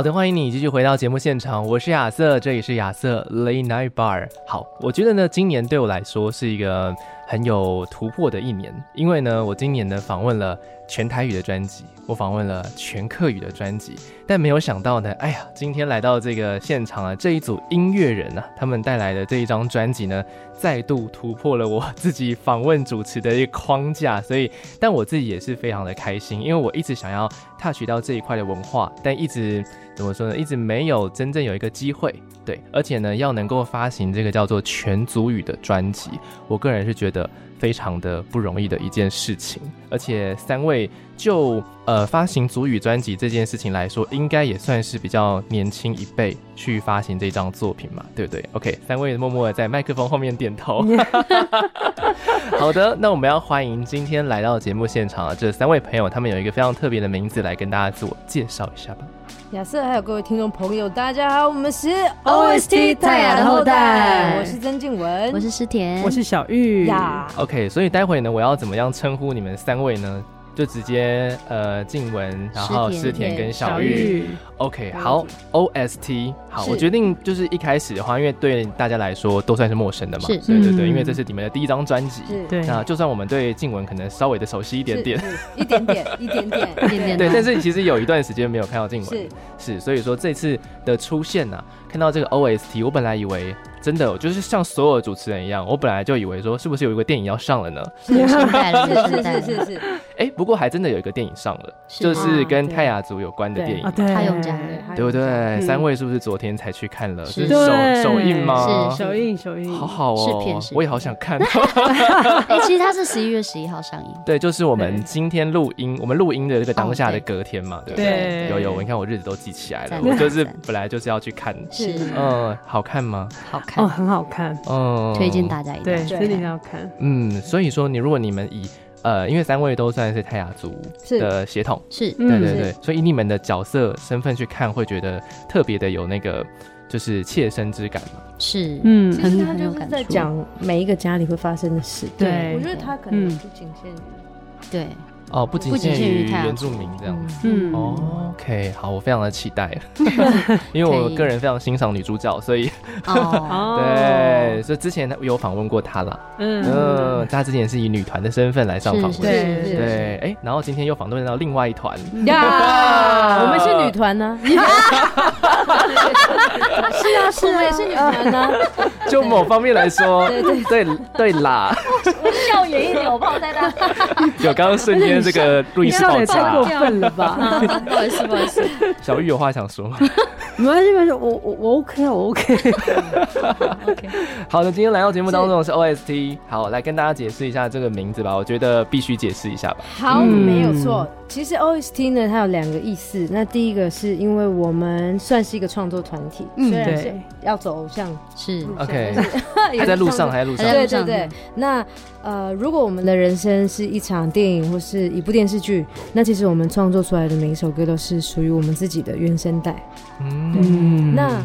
好的，欢迎你继续回到节目现场，我是亚瑟，这里是亚瑟 Late Night Bar。好，我觉得呢，今年对我来说是一个很有突破的一年，因为呢，我今年呢访问了全台语的专辑，我访问了全客语的专辑，但没有想到呢，哎呀，今天来到这个现场啊，这一组音乐人啊，他们带来的这一张专辑呢，再度突破了我自己访问主持的一个框架，所以，但我自己也是非常的开心，因为我一直想要 touch 到这一块的文化，但一直。怎么说呢？一直没有真正有一个机会，对，而且呢，要能够发行这个叫做全组语的专辑，我个人是觉得非常的不容易的一件事情。而且三位就呃发行族语专辑这件事情来说，应该也算是比较年轻一辈去发行这张作品嘛，对不对？OK，三位默默的在麦克风后面点头。好的，那我们要欢迎今天来到节目现场的这三位朋友，他们有一个非常特别的名字，来跟大家自我介绍一下吧。亚瑟，还有各位听众朋友，大家好，我们是 OST 太雅的后代，我是曾静雯，我是石田，我是小玉呀。OK，所以待会呢，我要怎么样称呼你们三位呢？就直接呃，静文，然后诗甜跟小玉。OK，好，OST，好，我决定就是一开始的话，因为对大家来说都算是陌生的嘛，对对对，因为这是你们的第一张专辑，对，那就算我们对静文可能稍微的熟悉一点点，一点点，一点点，一点点，对，但是其实有一段时间没有看到静雯，是，所以说这次的出现呢，看到这个 OST，我本来以为。真的，就是像所有的主持人一样，我本来就以为说，是不是有一个电影要上了呢？是是是是是。哎，不过还真的有一个电影上了，就是跟泰雅族有关的电影。对，他用家对不对？三位是不是昨天才去看了？是首首映吗？是首映，首映。好好哦，我也好想看。哎，其实它是十一月十一号上映。对，就是我们今天录音，我们录音的这个当下的隔天嘛，对不对？有有，你看我日子都记起来了，我就是本来就是要去看。是，嗯，好看吗？好看。哦，很好看，哦，推荐大家一对，真的要看。嗯，所以说你如果你们以呃，因为三位都算是泰雅族的血统，是，对对对，所以以你们的角色身份去看，会觉得特别的有那个就是切身之感嘛？是，嗯，其实他就是在讲每一个家里会发生的事。对，我觉得他可能不仅限于对。哦，不仅限于原住民这样子，嗯，OK，好，我非常的期待，因为我个人非常欣赏女主角，所以，哦，对，所以之前有访问过她啦，嗯。嗯，她之前是以女团的身份来上访问，对对，哎，然后今天又访问到另外一团，呀，我们是女团呢，是啊是，我们也是女团呢，就某方面来说，对对对。对啦，笑远一扭泡在那，有刚刚瞬间。这个录音室爆炸，太过分了吧？不好意思，不好意思。小玉有话想说吗？没关系，没关系，我我我 OK 啊，我 OK。OK。好的，今天来到节目当中的是 OST，好，来跟大家解释一下这个名字吧。我觉得必须解释一下吧。好，没有错。其实 OST 呢，它有两个意思。那第一个是因为我们算是一个创作团体，虽然是要走偶像，是 OK，还在路上，还在路上。对对对。那呃，如果我们的人生是一场电影或是一部电视剧，那其实我们创作出来的每一首歌都是属于我们自己的原声带。嗯，那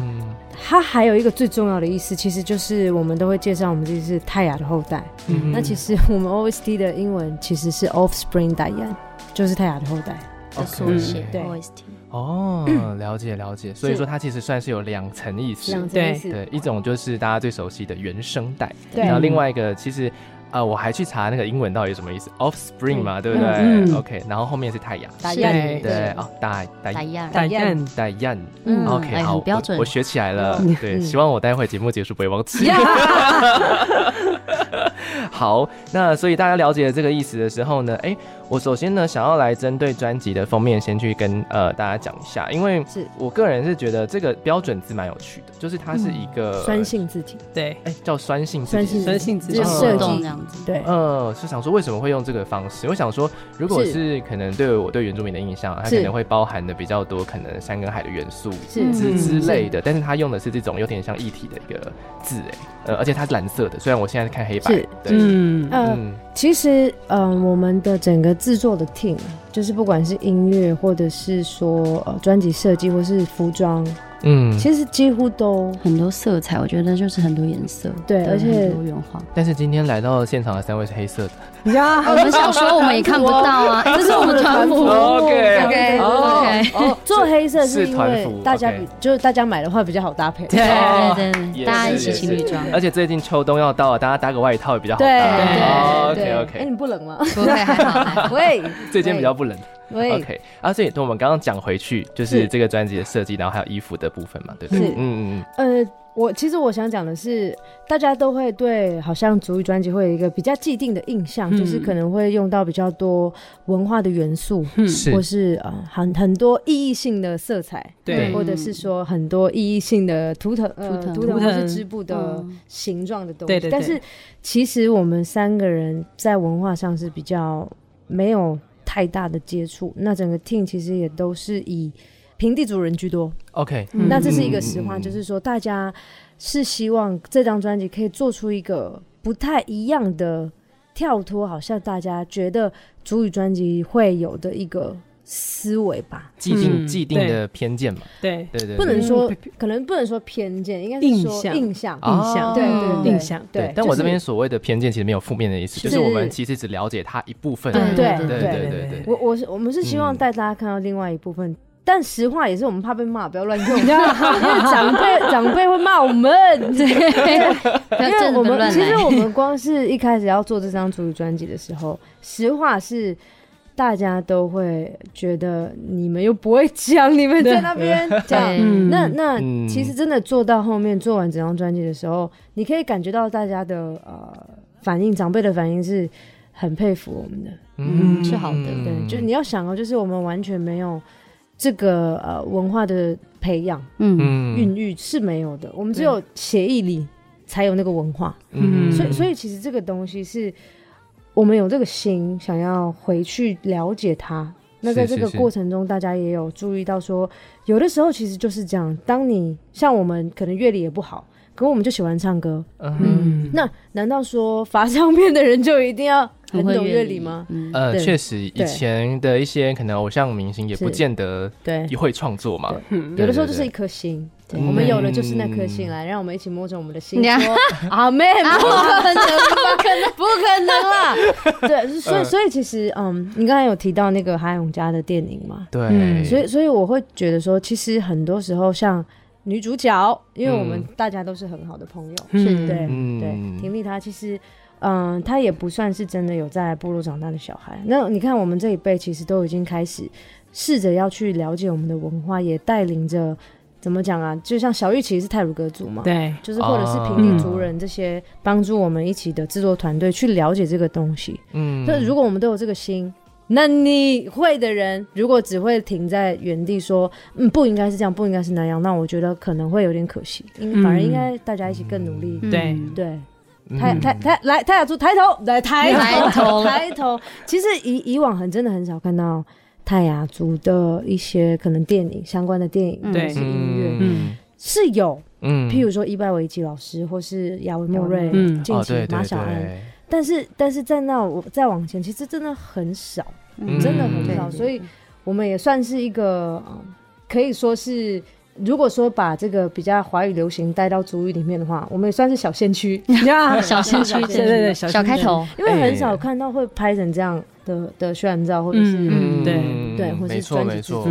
它还有一个最重要的意思，其实就是我们都会介绍我们自己是泰雅的后代。嗯，那其实我们 OST 的英文其实是 Offspring Dayan，就是泰雅的后代的缩写。对，OST。哦，了解了解。所以说它其实算是有两层意思。两层意思。对，一种就是大家最熟悉的原声带，然后另外一个其实。呃，我还去查那个英文到底什么意思，Offspring 嘛，对不对？OK，然后后面是太阳，对。对哦，大大大雁，大雁，大雅，OK，好，标准，我学起来了。对，希望我待会节目结束不会忘记。好，那所以大家了解了这个意思的时候呢，哎、欸，我首先呢想要来针对专辑的封面先去跟呃大家讲一下，因为是。我个人是觉得这个标准字蛮有趣的，就是它是一个、嗯、酸性字体，对，哎、欸，叫酸性字体，酸性字体。设计这样子，对，呃，是想说为什么会用这个方式？我想说，如果是。可能对我对原住民的印象，它可能会包含的比较多，可能山跟海的元素是。之之类的，但是它用的是这种有点像一体的一个字，哎，呃，而且它是蓝色的，虽然我现在看黑白，对，嗯。嗯，其实，嗯、我们的整个制作的 team，就是不管是音乐，或者是说呃专辑设计，或是服装。嗯，其实几乎都很多色彩，我觉得就是很多颜色，对，而且多元化。但是今天来到现场的三位是黑色的，呀，我们想说我们也看不到啊，这是我们的团服。OK OK OK，做黑色是因为大家比就是大家买的话比较好搭配，对对对，大家一起情侣装。而且最近秋冬要到了，大家搭个外套也比较好。对，OK OK。哎，你不冷吗？不会，还好。喂，最近比较不冷。对 OK，啊，所以我们刚刚讲回去，就是这个专辑的设计，然后还有衣服的部分嘛，对不对？嗯嗯嗯。呃，我其实我想讲的是，大家都会对好像族语专辑会有一个比较既定的印象，嗯、就是可能会用到比较多文化的元素，嗯，或是呃很很多意义性的色彩，对，或者是说很多意义性的图腾，呃，图腾或是织布的形状的东西。对对对。但是其实我们三个人在文化上是比较没有。太大的接触，那整个 team 其实也都是以平地主人居多。OK，、嗯、那这是一个实话，嗯、就是说大家是希望这张专辑可以做出一个不太一样的跳脱，好像大家觉得主语专辑会有的一个。思维吧，既定既定的偏见嘛，对。对对，不能说可能不能说偏见，应该是说印象。印象印象，对对印象。对。但我这边所谓的偏见其实没有负面的意思，就是我们其实只了解他一部分。对对对对对，我我是我们是希望带大家看到另外一部分，但实话也是我们怕被骂，不要乱用，因 为长辈长辈会骂我们。对，因为我们其实我们光是一开始要做这张主语专辑的时候，实话是。大家都会觉得你们又不会讲，你们在那边讲，那那其实真的做到后面做完整张专辑的时候，你可以感觉到大家的呃反应，长辈的反应是很佩服我们的，嗯，是好的，对，就你要想哦，就是我们完全没有这个呃文化的培养，嗯，孕育是没有的，我们只有协议里才有那个文化，嗯，所以所以其实这个东西是。我们有这个心，想要回去了解他。那在这个过程中，大家也有注意到说，有的时候其实就是这样。当你像我们，可能乐理也不好，可我们就喜欢唱歌。嗯，那难道说发唱片的人就一定要很懂乐理吗？呃，确实，以前的一些可能偶像明星也不见得对。会创作嘛。有的时候就是一颗心。我们有的就是那颗心来，让我们一起摸着我们的心 说：“阿妹，不可能，不可能，不可能啦！”对，所以，所以其实，嗯，你刚才有提到那个哈勇家的电影嘛？对，所以，所以我会觉得说，其实很多时候，像女主角，因为我们大家都是很好的朋友，是对，对，婷丽她其实，嗯，他也不算是真的有在部落长大的小孩。那你看，我们这一辈其实都已经开始试着要去了解我们的文化，也带领着。怎么讲啊？就像小玉其实是泰鲁格族嘛，对，就是或者是平地族人这些帮助我们一起的制作团队去了解这个东西。嗯，那如果我们都有这个心，那你会的人如果只会停在原地说，嗯，不应该是这样，不应该是那样，那我觉得可能会有点可惜。嗯，反而应该大家一起更努力。对对，抬抬抬来泰雅族抬头来抬头 抬头。其实以以往很真的很少看到。泰雅族的一些可能电影相关的电影，或者是音乐，嗯。是有，嗯，譬如说伊拜维奇老师，或是亚文莫瑞、近期马小安，但是但是在那我再往前，其实真的很少，真的很少，所以我们也算是一个，可以说是，如果说把这个比较华语流行带到主语里面的话，我们也算是小先驱，小先驱，对对对，小开头，因为很少看到会拍成这样。的的宣传照，或者是嗯，对对，或是专辑制作，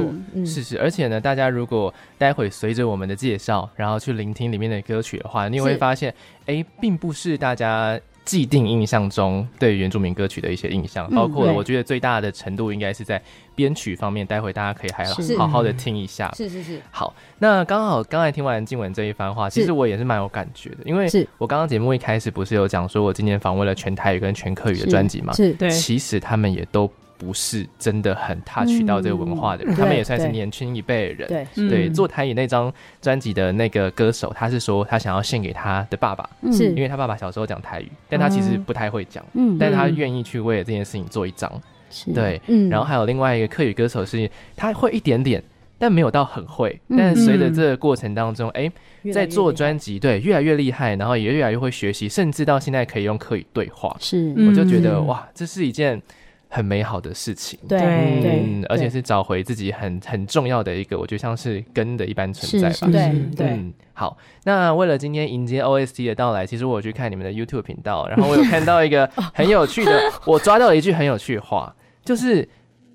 是是，而且呢，大家如果待会随着我们的介绍，然后去聆听里面的歌曲的话，你也会发现，哎，并不是大家既定印象中对原住民歌曲的一些印象，包括我觉得最大的程度应该是在编曲方面。待会大家可以还好好的听一下。是是是。好，那刚好刚才听完静文这一番话，其实我也是蛮有感觉的，因为我刚刚节目一开始不是有讲说我今年访问了全台语跟全客语的专辑嘛？是，对。其实他们也都。不是真的很 touch 到这个文化的人，嗯、他们也算是年轻一辈的人。对，做台语那张专辑的那个歌手，他是说他想要献给他的爸爸，是。因为他爸爸小时候讲台语，但他其实不太会讲，嗯，但是他愿意去为了这件事情做一张，是。对，嗯。然后还有另外一个客语歌手是，他会一点点，但没有到很会，但随着这个过程当中，哎、欸，在做专辑，对，越来越厉害，然后也越来越会学习，甚至到现在可以用客语对话，是，我就觉得哇，这是一件。很美好的事情，对，嗯，而且是找回自己很很重要的一个，我觉得像是根的一般存在吧。对对、嗯，好，那为了今天迎接 OST 的到来，其实我有去看你们的 YouTube 频道，然后我有看到一个 很有趣的，我抓到了一句很有趣的话，就是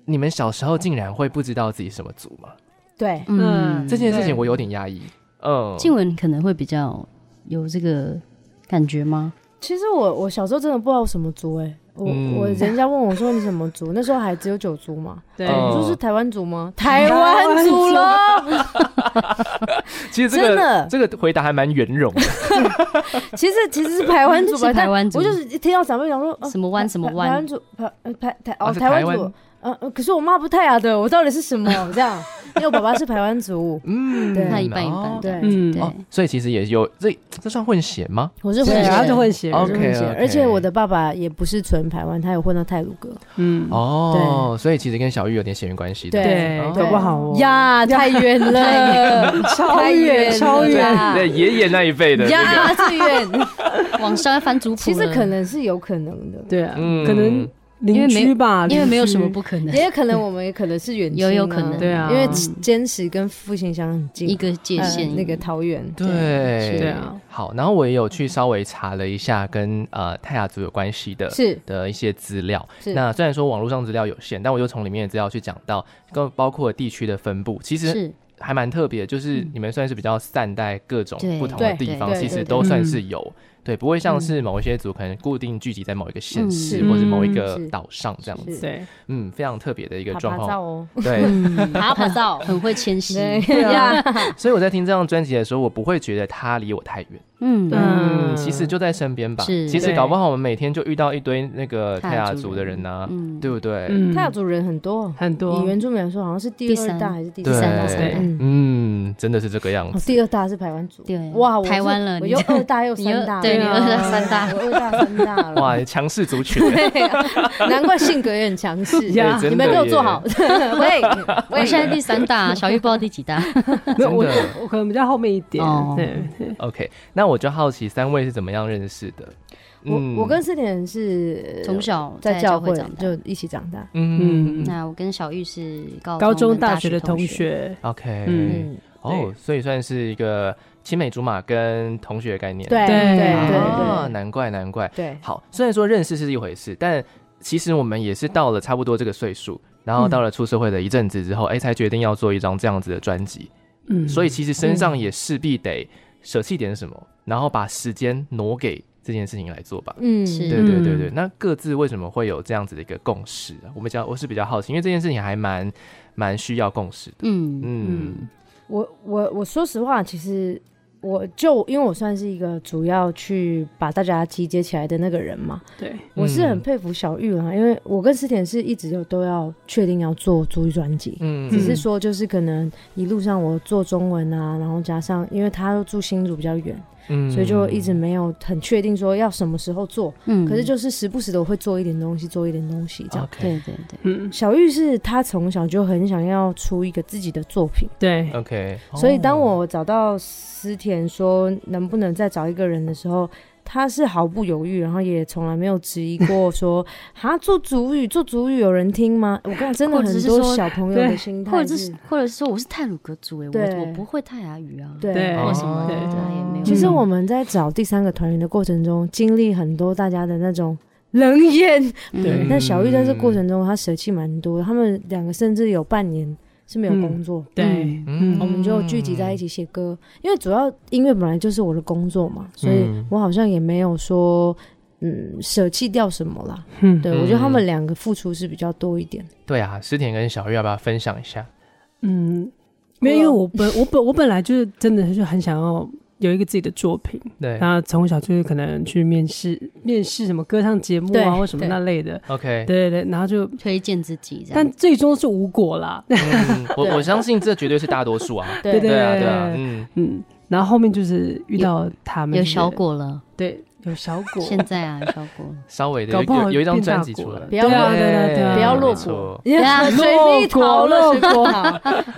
你们小时候竟然会不知道自己什么族吗？对，嗯，这件事情我有点压抑。嗯，静文可能会比较有这个感觉吗？其实我我小时候真的不知道什么族、欸，哎。我我人家问我说，你什么族？那时候还只有九族嘛。对，我说是台湾族吗？台湾族了。其实这个这个回答还蛮圆融的。其实其实是台湾族吧，台湾族。我就是一听到长辈讲说什么湾什么湾，台湾族台台台哦台湾族。呃，可是我妈不泰雅的，我到底是什么？这样，因为我爸爸是台湾族，嗯，对，他一半一半，对，嗯，哦，所以其实也有这这算混血吗？我是混血，他是混血，OK，而且我的爸爸也不是纯台湾，他有混到泰鲁阁，嗯，哦，所以其实跟小玉有点血缘关系，对，搞不好呀，太远了，超远，超远，对，爷爷那一辈的呀，最远，往上翻族谱，其实可能是有可能的，对啊，可能。邻居吧，因为没有什么不可能，也有可能我们也可能是远亲，有有可能，对啊，因为坚持跟复兴乡很近，一个界限，那个桃园，对，对啊。好，然后我也有去稍微查了一下跟呃泰雅族有关系的，是。的一些资料。那虽然说网络上资料有限，但我就从里面的资料去讲到，跟包括地区的分布，其实还蛮特别，就是你们算是比较善待各种不同的地方，其实都算是有。对，不会像是某一些族可能固定聚集在某一个县市或者某一个岛上这样子。对，嗯，非常特别的一个状况。哦。对，爬爬照，很会迁徙。对 呀。所以我在听这张专辑的时候，我不会觉得它离我太远。嗯嗯，其实就在身边吧。其实搞不好我们每天就遇到一堆那个泰雅族的人呐，对不对？泰雅族人很多很多。以原住民来说，好像是第二大还是第三大？嗯，真的是这个样子。第二大是台湾族。对，哇，台湾了，我又二大又三大。对，二大三大，二大三大了。哇，强势族群。对，难怪性格也很强势。你们给我做好。喂，我现在第三大，小玉不知道第几大。没有，我我可能比较后面一点。对，OK，那我就好奇三位是怎么样认识的？我我跟思甜是从小在教会就一起长大。嗯，那我跟小玉是高中大学的同学。OK，嗯，哦，所以算是一个。青梅竹马跟同学的概念，对对对，啊，难怪难怪。对，好，虽然说认识是一回事，但其实我们也是到了差不多这个岁数，然后到了出社会的一阵子之后，哎，才决定要做一张这样子的专辑。嗯，所以其实身上也势必得舍弃点什么，然后把时间挪给这件事情来做吧。嗯，是，对对对对。那各自为什么会有这样子的一个共识啊？我们比较我是比较好奇，因为这件事情还蛮蛮需要共识的。嗯嗯，我我我说实话，其实。我就因为我算是一个主要去把大家集结起来的那个人嘛，对，我是很佩服小玉啦，因为我跟思甜是一直有都要确定要做主语专辑，嗯，只是说就是可能一路上我做中文啊，然后加上因为他住新竹比较远。嗯，所以就一直没有很确定说要什么时候做，嗯，可是就是时不时的我会做一点东西，做一点东西这样。对对对，嗯，小玉是她从小就很想要出一个自己的作品，对，OK。所以当我找到思田说能不能再找一个人的时候。他是毫不犹豫，然后也从来没有质疑过说，哈，做主语，做主语有人听吗？我跟你讲，真的很多小朋友的心态，或者是或者是说我是泰鲁格族哎，我我不会泰雅语啊，对，为什么？对，也没有。其实我们在找第三个团员的过程中，经历很多大家的那种冷眼，对。但小玉在这过程中，他舍弃蛮多，他们两个甚至有半年。是没有工作，嗯、对，嗯，我们就聚集在一起写歌，因为主要音乐本来就是我的工作嘛，所以我好像也没有说嗯舍弃掉什么啦。嗯，对，我觉得他们两个付出是比较多一点。对啊，思甜跟小玉要不要分享一下？嗯，没有，因为我本我本我本来就是真的是很想要。有一个自己的作品，对，然后从小就是可能去面试，面试什么歌唱节目啊，或什么那类的。OK，对对对，然后就推荐自己，但最终是无果啦。我我相信这绝对是大多数啊。对。对对啊对。啊，嗯。嗯，然后后面就是遇到他们有小果了，对。有小 果，现在啊，小果 稍微的有有一张专辑出来，不要对对对，不要落果，对啊，水蜜桃落魄，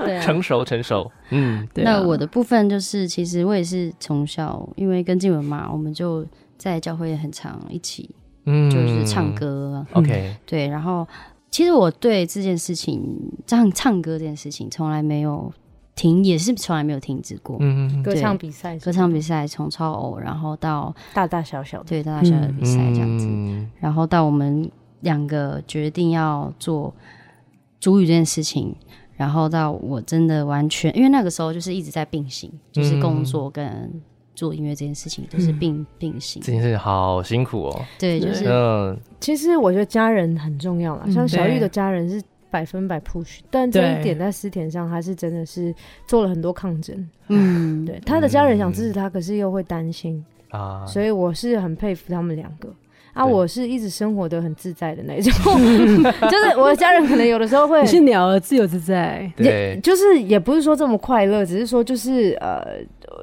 对，成熟成熟，嗯，对。那我的部分就是，其实我也是从小，因为跟静文嘛，我们就在教会也很常一起，嗯，就是唱歌，OK，对。然后，其实我对这件事情，唱唱歌这件事情，从来没有。停也是从来没有停止过。嗯嗯，歌唱比赛，歌唱比赛从超偶，然后到大大小小的，对大大小小的比赛这样子，嗯、然后到我们两个决定要做主语这件事情，然后到我真的完全，因为那个时候就是一直在并行，就是工作跟做音乐这件事情都是并、嗯、并行。这件事情好辛苦哦。对，就是。嗯，其实我觉得家人很重要啦，像小玉的家人是。百分百 push，但这一点在思田上，他是真的是做了很多抗争。嗯，对，他的家人想支持他，可是又会担心啊，所以我是很佩服他们两个。啊。我是一直生活得很自在的那种，就是我的家人可能有的时候会，你是鸟儿自由自在，对，就是也不是说这么快乐，只是说就是呃，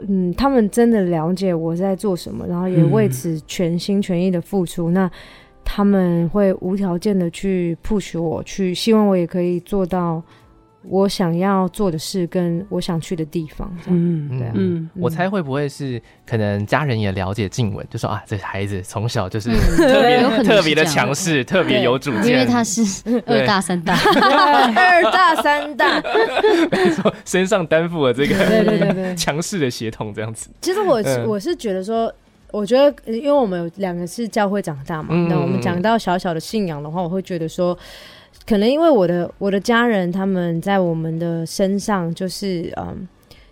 嗯，他们真的了解我在做什么，然后也为此全心全意的付出。那他们会无条件的去 push 我，去希望我也可以做到我想要做的事，跟我想去的地方。嗯，对啊，嗯，我猜会不会是可能家人也了解静文，就说啊，这孩子从小就是特别特别的强势，特别有主见，因为他是二大三大，二大三大，没错，身上担负了这个对对对对。强势的血统这样子。其实我我是觉得说。我觉得，因为我们有两个是教会长大嘛，那、嗯、我们讲到小小的信仰的话，我会觉得说，可能因为我的我的家人他们在我们的身上就是嗯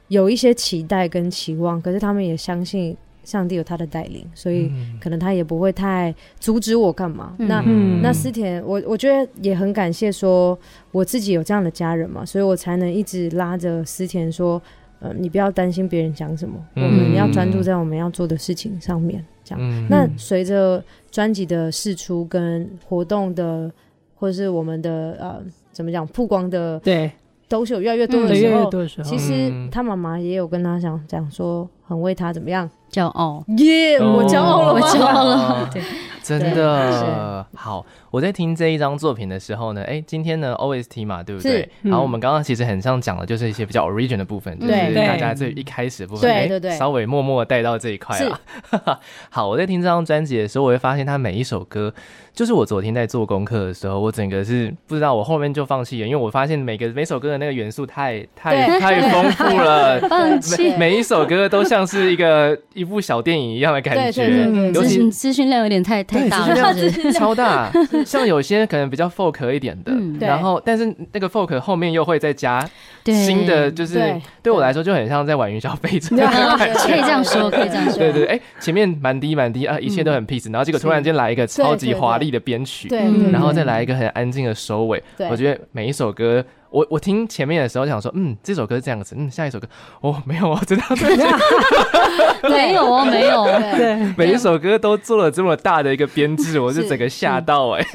有一些期待跟期望，可是他们也相信上帝有他的带领，所以可能他也不会太阻止我干嘛。嗯、那、嗯、那思田，我我觉得也很感谢说我自己有这样的家人嘛，所以我才能一直拉着思田说。呃，你不要担心别人讲什么，嗯、我们要专注在我们要做的事情上面。这样，嗯、那随着专辑的释出跟活动的，或者是我们的呃，怎么讲曝光的，对，都是有越来越多的时候。其实他妈妈也有跟他讲讲说，很为他怎么样？骄傲。耶，我骄傲了，我骄傲了。对，真的。好。我在听这一张作品的时候呢，哎，今天呢 OST 嘛，对不对？然后我们刚刚其实很像讲的，就是一些比较 original 的部分，就是大家最一开始的部分，对对对，稍微默默带到这一块啊。好，我在听这张专辑的时候，我会发现它每一首歌，就是我昨天在做功课的时候，我整个是不知道，我后面就放弃了，因为我发现每个每首歌的那个元素太太太丰富了，每每一首歌都像是一个一部小电影一样的感觉，对对对，资讯资讯量有点太太大了，超大。像有些可能比较 folk 一点的，然后但是那个 folk 后面又会再加新的，就是对我来说就很像在玩云霄飞车，可以这样说，可以这样说。对对，哎，前面蛮低蛮低啊，一切都很 peace，然后结果突然间来一个超级华丽的编曲，然后再来一个很安静的收尾。我觉得每一首歌，我我听前面的时候想说，嗯，这首歌是这样子，嗯，下一首歌，哦，没有哦，真的，没有 哦，没有，对，每一首歌都做了这么大的一个编制，我就整个吓到哎。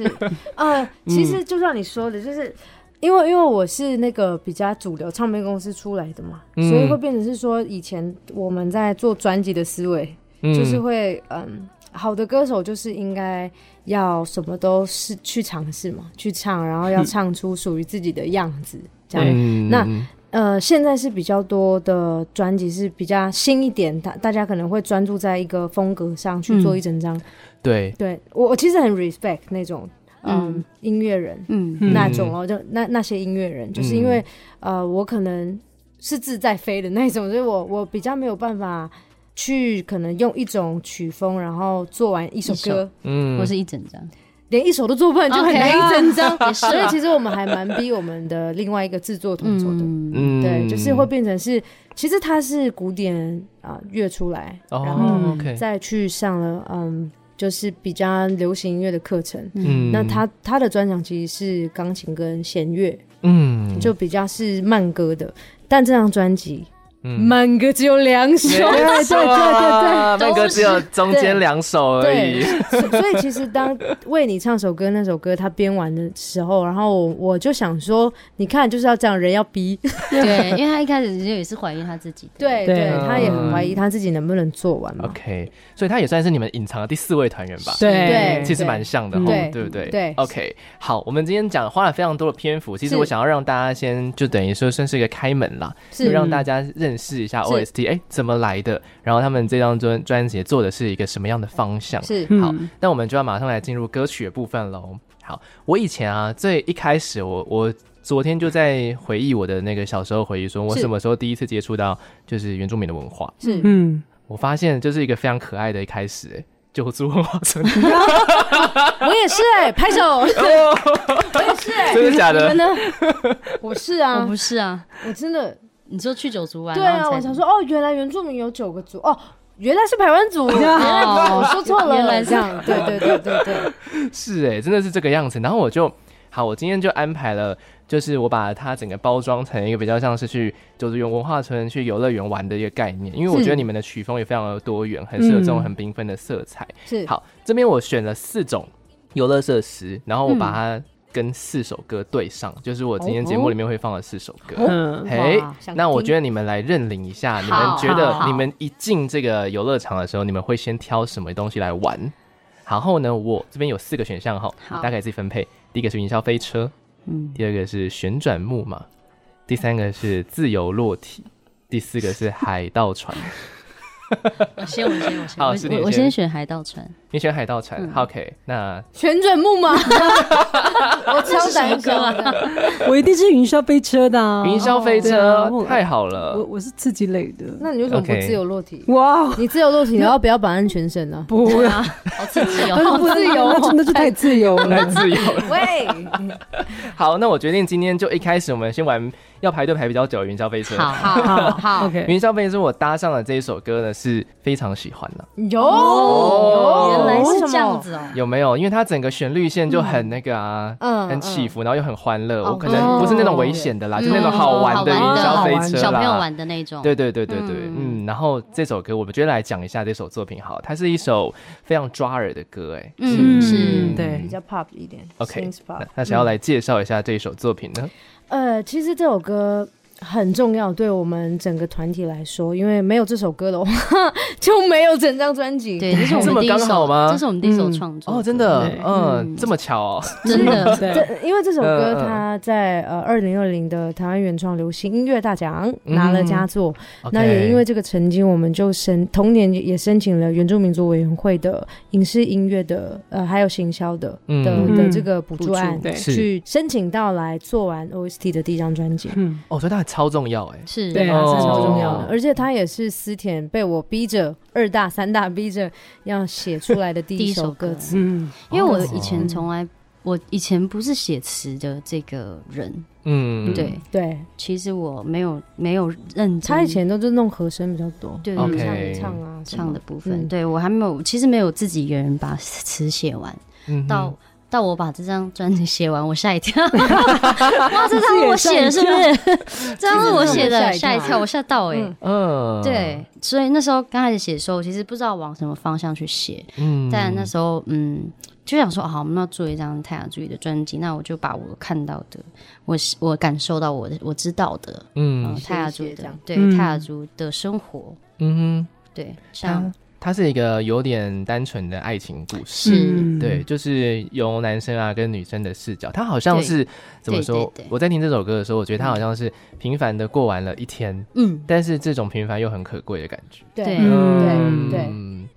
呃，其实就像你说的，就是因为因为我是那个比较主流唱片公司出来的嘛，所以会变成是说，以前我们在做专辑的思维，就是会嗯。好的歌手就是应该要什么都是去尝试嘛，去唱，然后要唱出属于自己的样子，这样。嗯、那呃，现在是比较多的专辑是比较新一点，大大家可能会专注在一个风格上去做一整张。对，对我我其实很 respect 那种嗯，嗯。音乐人，嗯。那种哦，就那那些音乐人，就是因为、嗯、呃，我可能是自在飞的那种，所以我我比较没有办法。去可能用一种曲风，然后做完一首歌，嗯，或是一整张，连一首都做不完就很难一整张。所以其实我们还蛮逼我们的另外一个制作团做的，嗯，对，就是会变成是，其实他是古典啊乐出来，然后再去上了，嗯。就是比较流行音乐的课程。嗯，那他他的专长其实是钢琴跟弦乐，嗯，就比较是慢歌的。但这张专辑。慢歌只有两首，对对对对对，慢歌只有中间两首而已。所以其实当为你唱首歌那首歌他编完的时候，然后我我就想说，你看就是要这样，人要逼。对，因为他一开始就也是怀疑他自己，对对，他也很怀疑他自己能不能做完嘛。OK，所以他也算是你们隐藏的第四位团员吧？对，其实蛮像的，对对不对？对。OK，好，我们今天讲花了非常多的篇幅，其实我想要让大家先就等于说算是一个开门啦，是让大家认。试一下 OST，哎，怎么来的？然后他们这张专专辑做的是一个什么样的方向？是好，那我们就要马上来进入歌曲的部分喽。好，我以前啊，最一开始我，我我昨天就在回忆我的那个小时候回忆，说我什么时候第一次接触到就是原住民的文化？是嗯，我发现就是一个非常可爱的一开始，哎，九族文化村，我也是哎，拍手，我也是哎，真的假的？我是啊，我不是啊，我真的。你说去九族玩？对啊，我想说哦，原来原住民有九个族哦，原来是排湾族，原来我说错了，原来这样，对对对对对，是哎，真的是这个样子。然后我就好，我今天就安排了，就是我把它整个包装成一个比较像是去九族文化村去游乐园玩的一个概念，因为我觉得你们的曲风也非常的多元，很适合这种很缤纷的色彩。是好，这边我选了四种游乐设施，然后我把它。跟四首歌对上，就是我今天节目里面会放的四首歌。嗯，嘿，那我觉得你们来认领一下，你们觉得你们一进这个游乐场的时候，你们会先挑什么东西来玩？然后呢，我这边有四个选项哈，大概自己分配。第一个是云霄飞车，嗯，第二个是旋转木马，第三个是自由落体，第四个是海盗船。我先，我先，我先，好，我我先选海盗船。你选海盗船，OK？那 旋转木马，我超胆小，我一定是云霄飞车的。云霄飞车太好了，我我是刺激类的。那你为什么不自由落体？哇，你自由落体，你要不要绑安全绳呢？不啊，好刺激哦，不自由，真的是太自由了，太自由了。喂，好，那我决定今天就一开始我们先玩。要排队排比较久的云霄飞车，好 好好，OK。云霄飞车我搭上了这一首歌呢，是非常喜欢的。有，原来是这样子哦。有没有？因为它整个旋律线就很那个啊，嗯，很起伏，然后又很欢乐。我可能不是那种危险的啦，就那种好玩的云霄飞车啦，小朋友玩的那种。对对对对对，嗯。然后这首歌，我们就来讲一下这首作品。好，它是一首非常抓耳的歌，哎，嗯，是，对，比较 pop 一点。OK，那想要来介绍一下这一首作品呢？呃，其实这首歌。很重要，对我们整个团体来说，因为没有这首歌的话，就没有整张专辑。对，这是我们第一首吗？这是我们第一首创作。哦，真的，嗯，这么巧哦，真的。对，因为这首歌它在呃二零二零的台湾原创流行音乐大奖拿了佳作。那也因为这个成绩，我们就申同年也申请了原住民族委员会的影视音乐的呃还有行销的的的这个补助案，去申请到来做完 OST 的第一张专辑。嗯，哦，所以它很。超重要哎、欸，是对啊，是超重要的，而且他也是思田被我逼着二大三大逼着要写出来的第一 首歌。词。嗯，因为我以前从来，我以前不是写词的这个人。嗯，对。对，其实我没有没有认真，他以前都是弄和声比较多，对，唱唱啊唱的部分。对我还没有，其实没有自己一个人把词写完。到。到我把这张专辑写完，我吓一跳！哇，这张我写的是不是？这张是我写的，吓一跳，我吓到哎、欸。嗯，对，所以那时候刚开始写的时候，其实不知道往什么方向去写。嗯，但那时候嗯，就想说，好，我们要做一张泰雅族语的专辑，那我就把我看到的，我我感受到我的，我知道的，嗯，泰雅族的，对，泰雅族的生活，嗯哼，对，像。它是一个有点单纯的爱情故事，是对，就是由男生啊跟女生的视角，他好像是怎么说？我在听这首歌的时候，我觉得他好像是平凡的过完了一天，嗯，但是这种平凡又很可贵的感觉，对对对。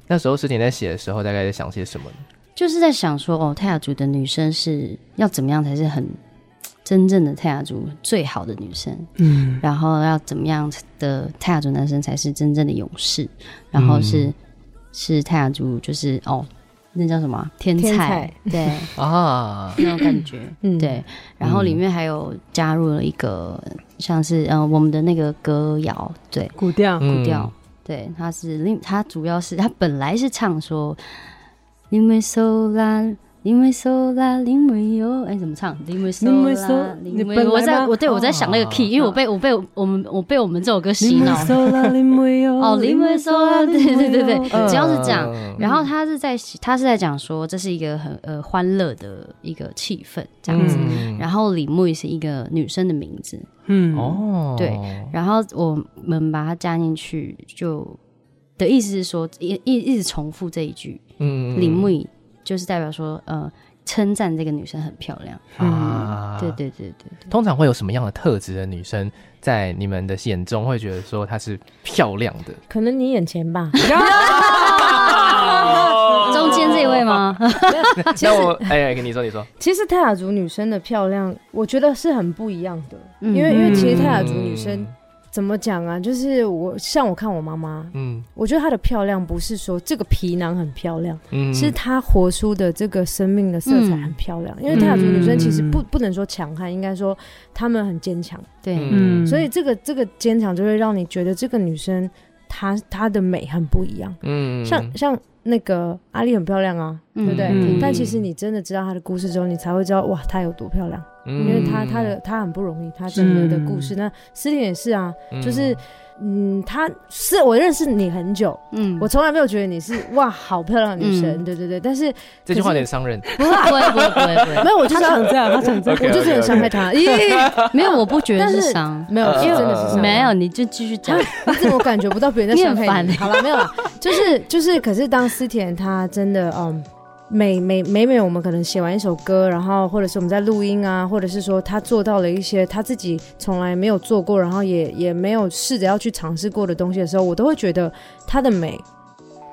那时候石田在写的时候，大概在想些什么呢？就是在想说，哦，泰雅族的女生是要怎么样才是很真正的泰雅族最好的女生？嗯，然后要怎么样的泰雅族男生才是真正的勇士？然后是。是泰雅族，就是哦，那叫什么天菜？对 啊，那种感觉，嗯，对。然后里面还有加入了一个，像是嗯，我们的那个歌谣，对，古调，古调，对，它是另，它主要是它本来是唱说，因为手拉。因为手拉，因为有，哎，怎么唱？因为苏拉，因为我在，我对我在想那个 key，因为我被我被我们我被我们这首歌洗脑。哦，因为手拉，对对对对，只要是这样。然后他是在他是在讲说，这是一个很呃欢乐的一个气氛这样子。然后李木是一个女生的名字，嗯哦，对。然后我们把它加进去，就的意思是说一一一直重复这一句，嗯，李木。就是代表说，呃，称赞这个女生很漂亮啊！对对对对，通常会有什么样的特质的女生，在你们的眼中会觉得说她是漂亮的？可能你眼前吧，中间这位吗？那我哎，跟你说，你说，其实泰雅族女生的漂亮，我觉得是很不一样的，因为因为其实泰雅族女生。怎么讲啊？就是我像我看我妈妈，嗯，我觉得她的漂亮不是说这个皮囊很漂亮，嗯，是她活出的这个生命的色彩很漂亮。嗯、因为泰雅族女生其实不不能说强悍，应该说她们很坚强，对，嗯，所以这个这个坚强就会让你觉得这个女生她她的美很不一样，嗯，像像那个阿丽很漂亮啊，对不对？嗯、但其实你真的知道她的故事之后，你才会知道哇，她有多漂亮。因为她她的她很不容易，她整个的故事。那思甜也是啊，就是嗯，他是我认识你很久，嗯，我从来没有觉得你是哇好漂亮的女生，对对对。但是这句话有点伤人，不会不会不会不会，没有，我就是想这样，他想这样，我就是很伤害他。咦，没有，我不觉得是伤，没有，因为真的是伤没有，你就继续讲。你怎么感觉不到别人在伤害你？好了，没有了，就是就是，可是当思甜她真的嗯。每每每每，我们可能写完一首歌，然后或者是我们在录音啊，或者是说他做到了一些他自己从来没有做过，然后也也没有试着要去尝试过的东西的时候，我都会觉得他的美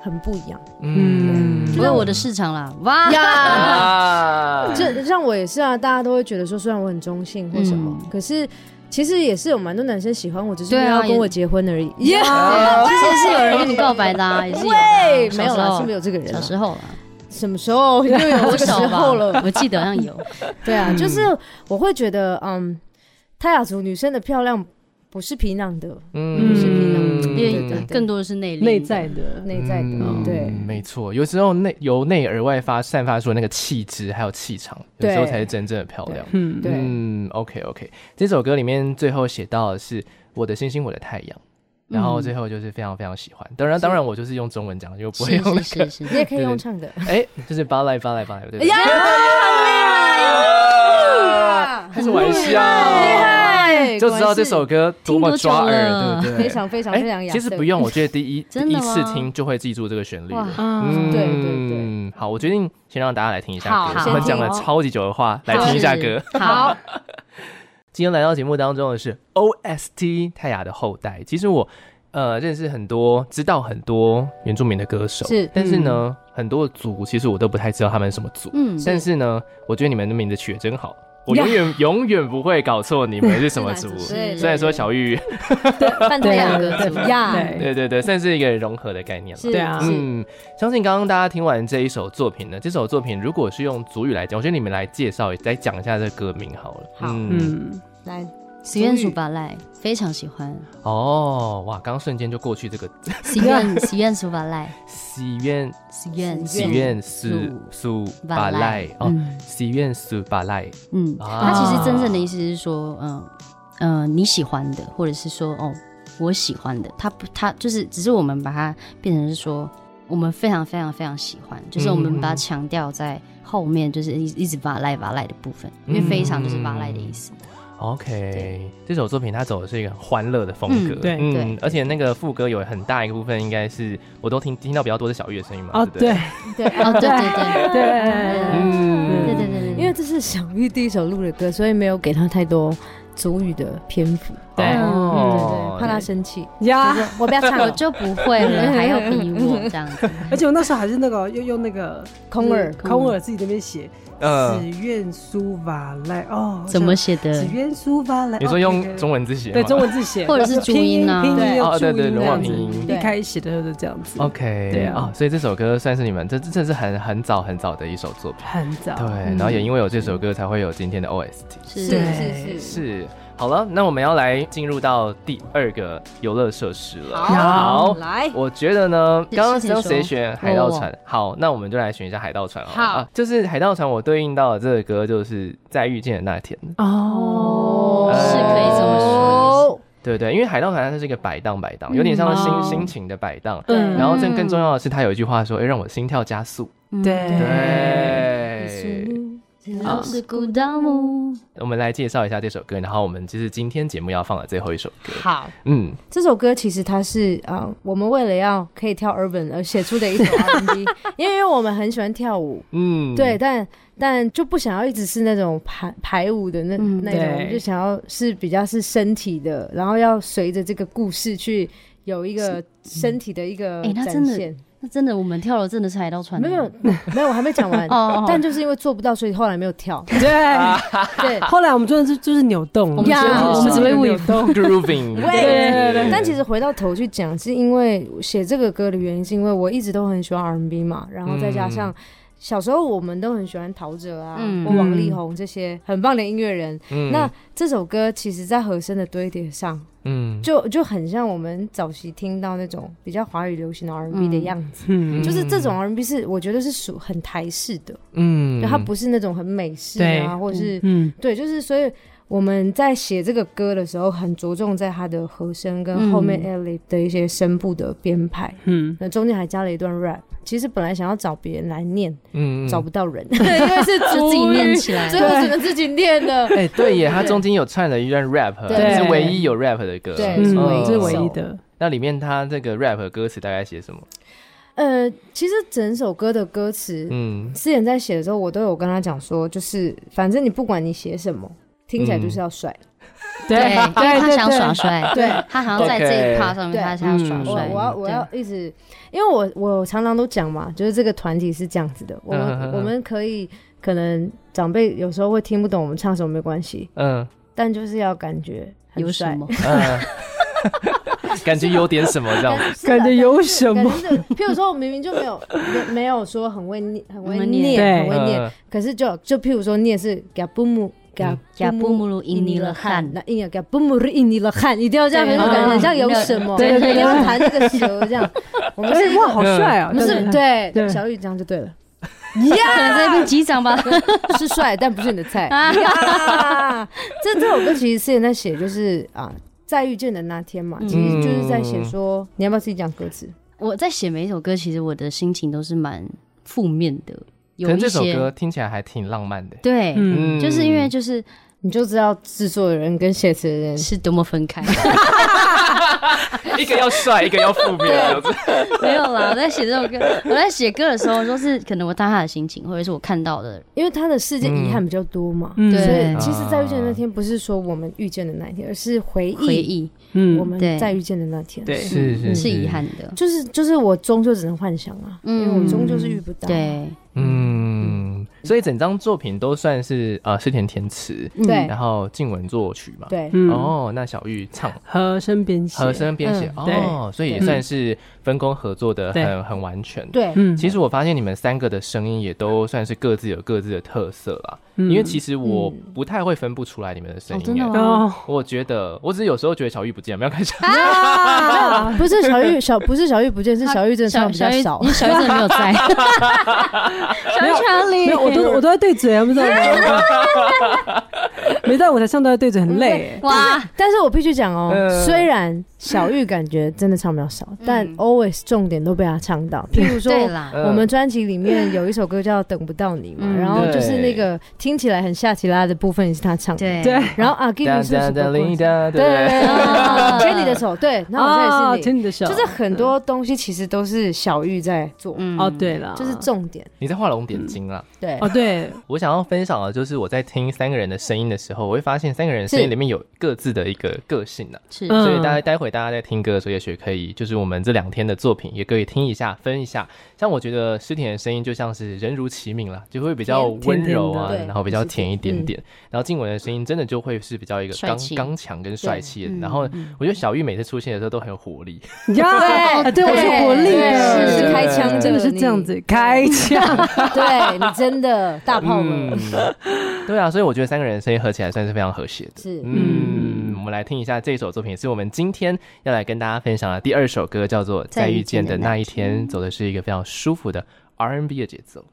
很不一样。嗯，因为我的市场啦，哇。呀，这像我也是啊，大家都会觉得说，虽然我很中性或什么，可是其实也是有蛮多男生喜欢我，只是要跟我结婚而已。耶，其实是有人跟你告白的，啊也是有，没有啦，是没有这个人，小时候了。什么时候又有 的时候了？我记得好像有。对啊，就是我会觉得，嗯，泰雅族女生的漂亮不是皮囊的，嗯，不是皮囊的，因为更多的是内内在的，内在的。对，没错，有时候内由内而外发散发出那个气质还有气场，有时候才是真正的漂亮。嗯，对。嗯，OK OK，这首歌里面最后写到的是我的星星，我的太阳。然后最后就是非常非常喜欢，当然当然我就是用中文讲，就不会用。那个，你也可以用唱的。哎，就是巴来巴来巴来，对不对？呀，开是玩笑，厉害，就知道这首歌多么抓耳，对不对？非常非常非常。其实不用，我觉得第一 第一次听就会记住这个旋律。嗯，对对对。好，我决定先让大家来听一下歌，我们讲了超级久的话，来听一下歌。好。今天来到节目当中的是 OST 泰雅的后代。其实我呃认识很多，知道很多原住民的歌手，是，但是呢，嗯、很多的族其实我都不太知道他们什么族。嗯，但是呢，我觉得你们的名字取得真好。我永远永远不会搞错你们是什么 族，虽然说小玉，对对对对，算是一个融合的概念了。对啊，嗯，相信刚刚大家听完这一首作品呢，这首作品如果是用族语来讲，我觉得你们来介绍，来讲一下这歌名好了。好，嗯，来。喜愿鼠巴赖非常喜欢。哦，哇！刚刚瞬间就过去这个。喜愿 喜愿鼠巴赖，喜愿喜愿喜愿苏苏巴赖哦，喜愿鼠巴赖，嗯，它其实真正的意思是说，嗯嗯，你喜欢的，或者是说哦，我喜欢的，它不，它就是只是我们把它变成是说，我们非常非常非常喜欢，就是我们把它强调在后面，就是一一直巴赖巴赖的部分，因为非常就是巴赖的意思。OK，这首作品它走的是一个很欢乐的风格，嗯、对，嗯，而且那个副歌有很大一个部分，应该是我都听听到比较多的小玉的声音嘛，哦，对，对，哦，对对对 对，嗯，对对对对，因为这是小玉第一首录的歌，所以没有给他太多主语的篇幅，对，对对对，怕他生气呀，我不要唱，我 就不会了，还要逼我这样子，而且我那时候还是那个用用那个空耳空耳自己那边写。紫苑苏瓦赖哦，怎么写的？紫苑苏瓦赖，你说用中文字写？对，中文字写，或者是注音啊？拼音对对对，罗马拼音。一开始写的就是这样子。OK，对啊，所以这首歌算是你们这这是很很早很早的一首作品，很早。对，然后也因为有这首歌，才会有今天的 OST。是是是是。好了，那我们要来进入到第二个游乐设施了。好，好来，我觉得呢，刚刚刚谁选海盗船？好，那我们就来选一下海盗船好。好，啊、就是海盗船，我对应到的这个歌就是在遇见的那天。哦，呃、是可以这么说。对对，因为海盗船它是一个摆荡摆荡，有点像心、嗯、心情的摆荡。嗯，然后更更重要的是，他有一句话说：“哎，让我心跳加速。”对对。好，我们来介绍一下这首歌，然后我们就是今天节目要放的最后一首歌。好，嗯，这首歌其实它是啊、呃，我们为了要可以跳 urban 而写出的一首 R&B，因为因为我们很喜欢跳舞，嗯，对，但但就不想要一直是那种排排舞的那、嗯、那种，就想要是比较是身体的，然后要随着这个故事去有一个身体的一个展现。真的，我们跳了，真的是海盗船。没有，没有，我还没讲完。哦，但就是因为做不到，所以后来没有跳。对，对。后来我们真的是就是扭动，我们只会扭动。Grooving。对对对。但其实回到头去讲，是因为写这个歌的原因，是因为我一直都很喜欢 R&B 嘛，然后再加上小时候我们都很喜欢陶喆啊，或王力宏这些很棒的音乐人。那这首歌其实，在和声的堆叠上。嗯，就就很像我们早期听到那种比较华语流行的 R&B 的样子，嗯，就是这种 R&B 是我觉得是属很台式的，嗯，它不是那种很美式啊，或者是，嗯，对，就是所以我们在写这个歌的时候，很着重在它的和声跟后面 Ellie 的一些声部的编排，嗯，那中间还加了一段 rap。其实本来想要找别人来念，嗯，找不到人，对，因为是 自己念起来，最后 只能自己念了。哎，对耶，他中间有串了一段 rap，是唯一有 rap 的歌，对，是唯一的。那里面他这个 rap 歌词大概写什么？呃，其实整首歌的歌词，嗯，思妍在写的时候，我都有跟他讲说，就是反正你不管你写什么，听起来就是要帅。对，因为他想耍帅，对，他好像在这一趴上面，他想要耍帅。我要我要一直，因为我我常常都讲嘛，就是这个团体是这样子的，我们我们可以可能长辈有时候会听不懂我们唱什么没关系，嗯，但就是要感觉有什么，感觉有点什么这样，感觉有什么，譬如说我明明就没有没没有说很会念很会念。很会念，可是就就譬如说念是嘎布木。嘎嘎布姆鲁印尼了汉，那音乐嘎布姆鲁印尼了汉，一定要这样，很感觉很像有什么，对对对，要弹这个球这样。我们是哇，好帅啊！不是对，小雨这样就对了。呀，在那边击掌吧，是帅，但不是你的菜。这这首歌其实思妍在写，就是啊，在遇见的那天嘛，其实就是在写说，你要不要自己讲歌词？我在写每一首歌，其实我的心情都是蛮负面的。可能这首歌听起来还挺浪漫的，对，嗯，就是因为就是你就知道制作的人跟写词的人是多么分开，一个要帅，一个要负面，没有啦。我在写这首歌，我在写歌的时候，都是可能我当下的心情，或者是我看到的，因为他的世界遗憾比较多嘛，对。所以其实，在遇见的那天，不是说我们遇见的那一天，而是回忆，回忆，嗯，我们在遇见的那天，对，是是是遗憾的，就是就是我终究只能幻想啊，因为我终究是遇不到，对。嗯，所以整张作品都算是呃，是田填词，对，然后静文作曲嘛，对，哦，那小玉唱和声编写，和声编写，哦，所以也算是分工合作的很很完全，对，嗯其实我发现你们三个的声音也都算是各自有各自的特色啊。因为其实我不太会分不出来你们的声音，真的吗？我觉得，我只是有时候觉得小玉不见，没有开始。不是小玉小，不是小玉不见，是小玉真的唱比较少，因为小玉真的没有在。小玉哪里？没有，我都我都在对嘴啊，不知道吗？没在舞台上都在对嘴，很累。哇！但是我必须讲哦，虽然。小玉感觉真的唱比较少，但 always 重点都被他唱到。譬如说，我们专辑里面有一首歌叫《等不到你》嘛，然后就是那个听起来很夏奇拉的部分也是他唱的。对，然后啊，Give me 是什么？对，牵你的手，对，然后这也是你，牵你的手，就是很多东西其实都是小玉在做。哦，对了，就是重点。你在画龙点睛了。对，哦，对，我想要分享的就是我在听三个人的声音的时候，我会发现三个人声音里面有各自的一个个性呢。是，所以大家待会。大家在听歌的时候，也许可以，就是我们这两天的作品，也可以听一下，分一下。像我觉得诗田的声音就像是人如其名了，就会比较温柔啊，然后比较甜一点点。然后静文的声音真的就会是比较一个刚刚强跟帅气的。然后我觉得小玉每次出现的时候都很有活力。对，对，我是活力，是开枪，真的是这样子开枪。对你真的大炮们。对啊，所以我觉得三个人声音合起来算是非常和谐的。是，嗯，我们来听一下这首作品，是我们今天要来跟大家分享的第二首歌，叫做《再遇见的那一天》，走的是一个非常舒服的 R&B 的节奏。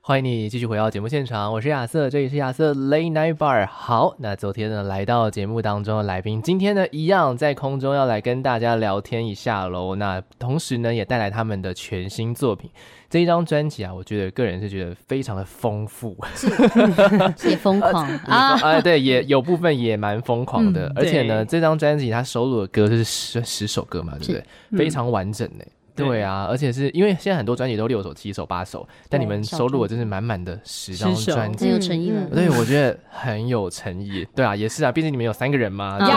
欢迎你继续回到节目现场，我是亚瑟，这里是亚瑟 Late Night Bar。好，那昨天呢来到节目当中的来宾，今天呢一样在空中要来跟大家聊天一下喽。那同时呢也带来他们的全新作品。这一张专辑啊，我觉得个人是觉得非常的丰富，是也疯狂啊！啊，对，也 有部分也蛮疯狂的。嗯、而且呢，这张专辑它收录的歌就是十十首歌嘛，对不对？嗯、非常完整呢。对。啊，而且是因为现在很多专辑都六首、七首、八首，但你们收录的真是满满的十张专辑，很有诚意了。对，我觉得很有诚意。对啊，也是啊，毕竟你们有三个人嘛，对，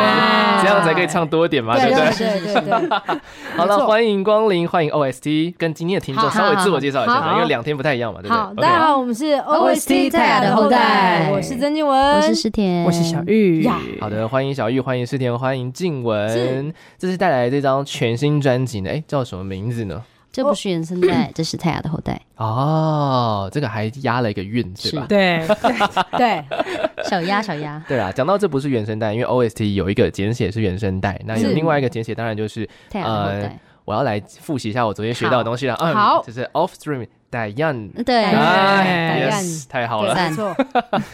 这样才可以唱多一点嘛，对不对？对对对。好了，欢迎光临，欢迎 OST，跟今天的听众稍微自我介绍一下，因为两天不太一样嘛，对不对？好，大家好，我们是 OST 泰雅的后代，我是曾静文，我是石田，我是小玉。好的，欢迎小玉，欢迎石田，欢迎静文。这是带来这张全新专辑呢，哎，叫什么名字呢？这不是原声带，这是泰雅的后代哦。这个还押了一个韵，是吧？对对，小鸭小鸭。对啊，讲到这不是原声带，因为 OST 有一个简写是原声带，那有另外一个简写，当然就是泰雅的后代。我要来复习一下我昨天学到的东西了。好，就是 Offstream Diane。对，Yes，太好了。没错。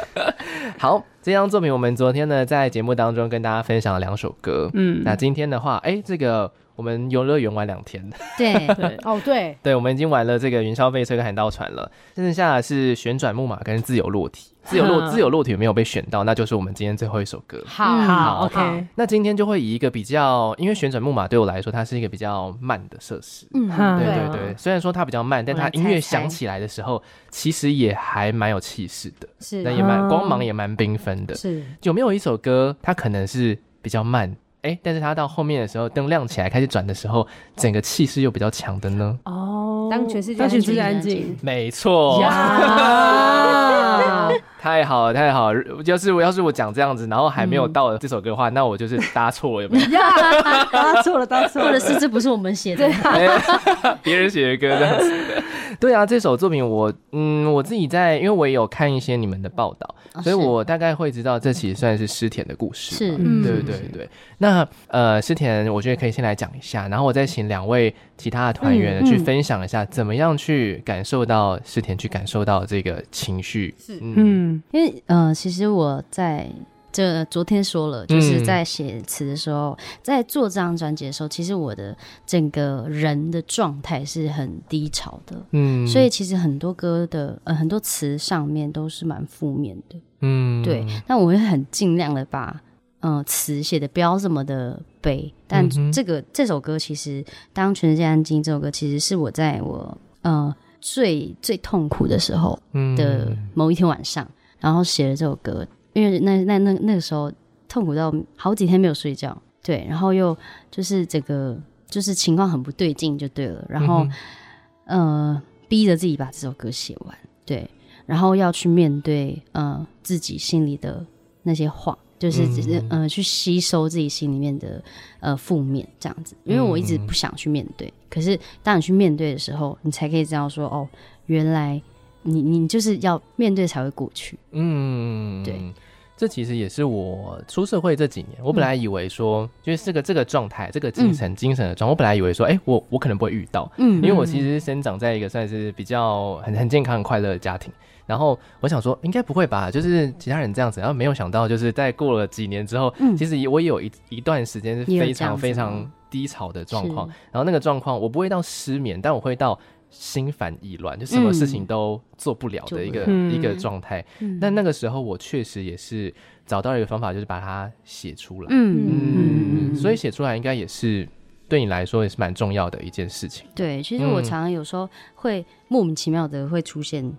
好，这张作品我们昨天呢在节目当中跟大家分享了两首歌。嗯，那今天的话，哎，这个。我们游乐园玩两天，对 对哦对对，我们已经玩了这个云霄飞车跟海盗船了，剩下的是旋转木马跟自由落体。自由落自由落体没有被选到，那就是我们今天最后一首歌。好好，OK。那今天就会以一个比较，因为旋转木马对我来说，它是一个比较慢的设施。嗯，对对对。虽然说它比较慢，但它音乐响起来的时候，其实也还蛮有气势的。是，那也蛮光芒也蛮缤纷的。是，有没有一首歌，它可能是比较慢？哎，但是它到后面的时候，灯亮起来开始转的时候，整个气势又比较强的呢？哦，当全世界全世界安静，没错。太好了，太好了！要是我要是我讲这样子，然后还没有到这首歌的话，那我就是搭错了，有没有？搭错了，搭错了，或者是这不是我们写的，别人写的歌这样子。对啊，这首作品我嗯，我自己在，因为我也有看一些你们的报道，所以我大概会知道这其实算是诗田的故事，是，对对对。那呃，诗田，我觉得可以先来讲一下，然后我再请两位其他的团员去分享一下，怎么样去感受到诗田，去感受到这个情绪，是嗯。因为呃，其实我在这昨天说了，就是在写词的时候，嗯、在做这张专辑的时候，其实我的整个人的状态是很低潮的，嗯，所以其实很多歌的呃很多词上面都是蛮负面的，嗯，对。那我会很尽量的把呃词写的不要这么的悲，但这个、嗯、这首歌其实当全世界安静这首歌，其实是我在我呃最最痛苦的时候的某一天晚上。然后写了这首歌，因为那那那那个时候痛苦到好几天没有睡觉，对，然后又就是这个就是情况很不对劲就对了，然后、嗯、呃逼着自己把这首歌写完，对，然后要去面对呃自己心里的那些话，就是只是、嗯、呃去吸收自己心里面的呃负面这样子，因为我一直不想去面对，嗯、可是当你去面对的时候，你才可以知道说哦，原来。你你就是要面对才会过去，嗯，对，这其实也是我出社会这几年，我本来以为说，嗯、就是这个这个状态，这个精神、嗯、精神的状态，我本来以为说，哎、欸，我我可能不会遇到，嗯，因为我其实生长在一个算是比较很很健康、很快乐的家庭，然后我想说，应该不会吧，就是其他人这样子，然后没有想到，就是在过了几年之后，嗯、其实我也有一一段时间是非常非常低潮的状况，然后那个状况我不会到失眠，但我会到。心烦意乱，就什么事情都做不了的一个、嗯、一个状态。嗯、但那个时候，我确实也是找到了一个方法，就是把它写出来。嗯嗯，所以写出来应该也是对你来说也是蛮重要的一件事情。对，其实我常常有时候会莫名其妙的会出现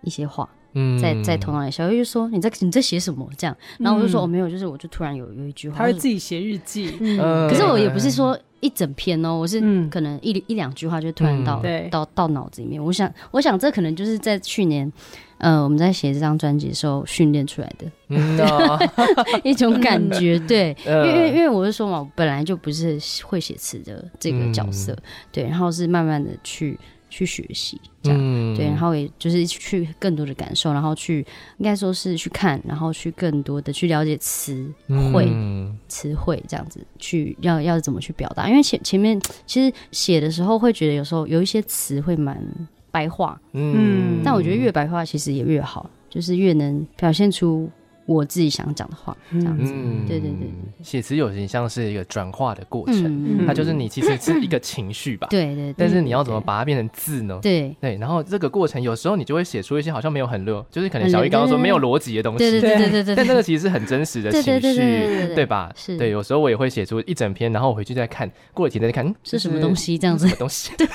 一些话。嗯，在在头脑里，小玉就说：“你在你在写什么？”这样，然后我就说：“我、嗯哦、没有，就是我就突然有有一句话，他会自己写日记。嗯，可是我也不是说一整篇哦，我是可能一、嗯、一两句话就突然到、嗯、到到脑子里面。我想，我想这可能就是在去年，呃，我们在写这张专辑的时候训练出来的，一种感觉。对，因为因为因为我是说嘛，我本来就不是会写词的这个角色，嗯、对，然后是慢慢的去。去学习，这样、嗯、对，然后也就是去更多的感受，然后去应该说是去看，然后去更多的去了解词汇、词汇这样子，去要要怎么去表达，因为前前面其实写的时候会觉得有时候有一些词会蛮白话，嗯，但我觉得越白话其实也越好，就是越能表现出。我自己想讲的话，这样子，嗯、对对对，写词有点像是一个转化的过程，嗯、它就是你其实是一个情绪吧，对，对对，但是你要怎么把它变成字呢？对。对，然后这个过程有时候你就会写出一些好像没有很逻，就是可能小玉刚刚说没有逻辑的东西，对对对对对，但这个其实是很真实的情绪，对，吧？是，对，有时候我也会写出一整篇，然后我回去再看，过几天再看，嗯，是什么东西？这样子，什么东西？对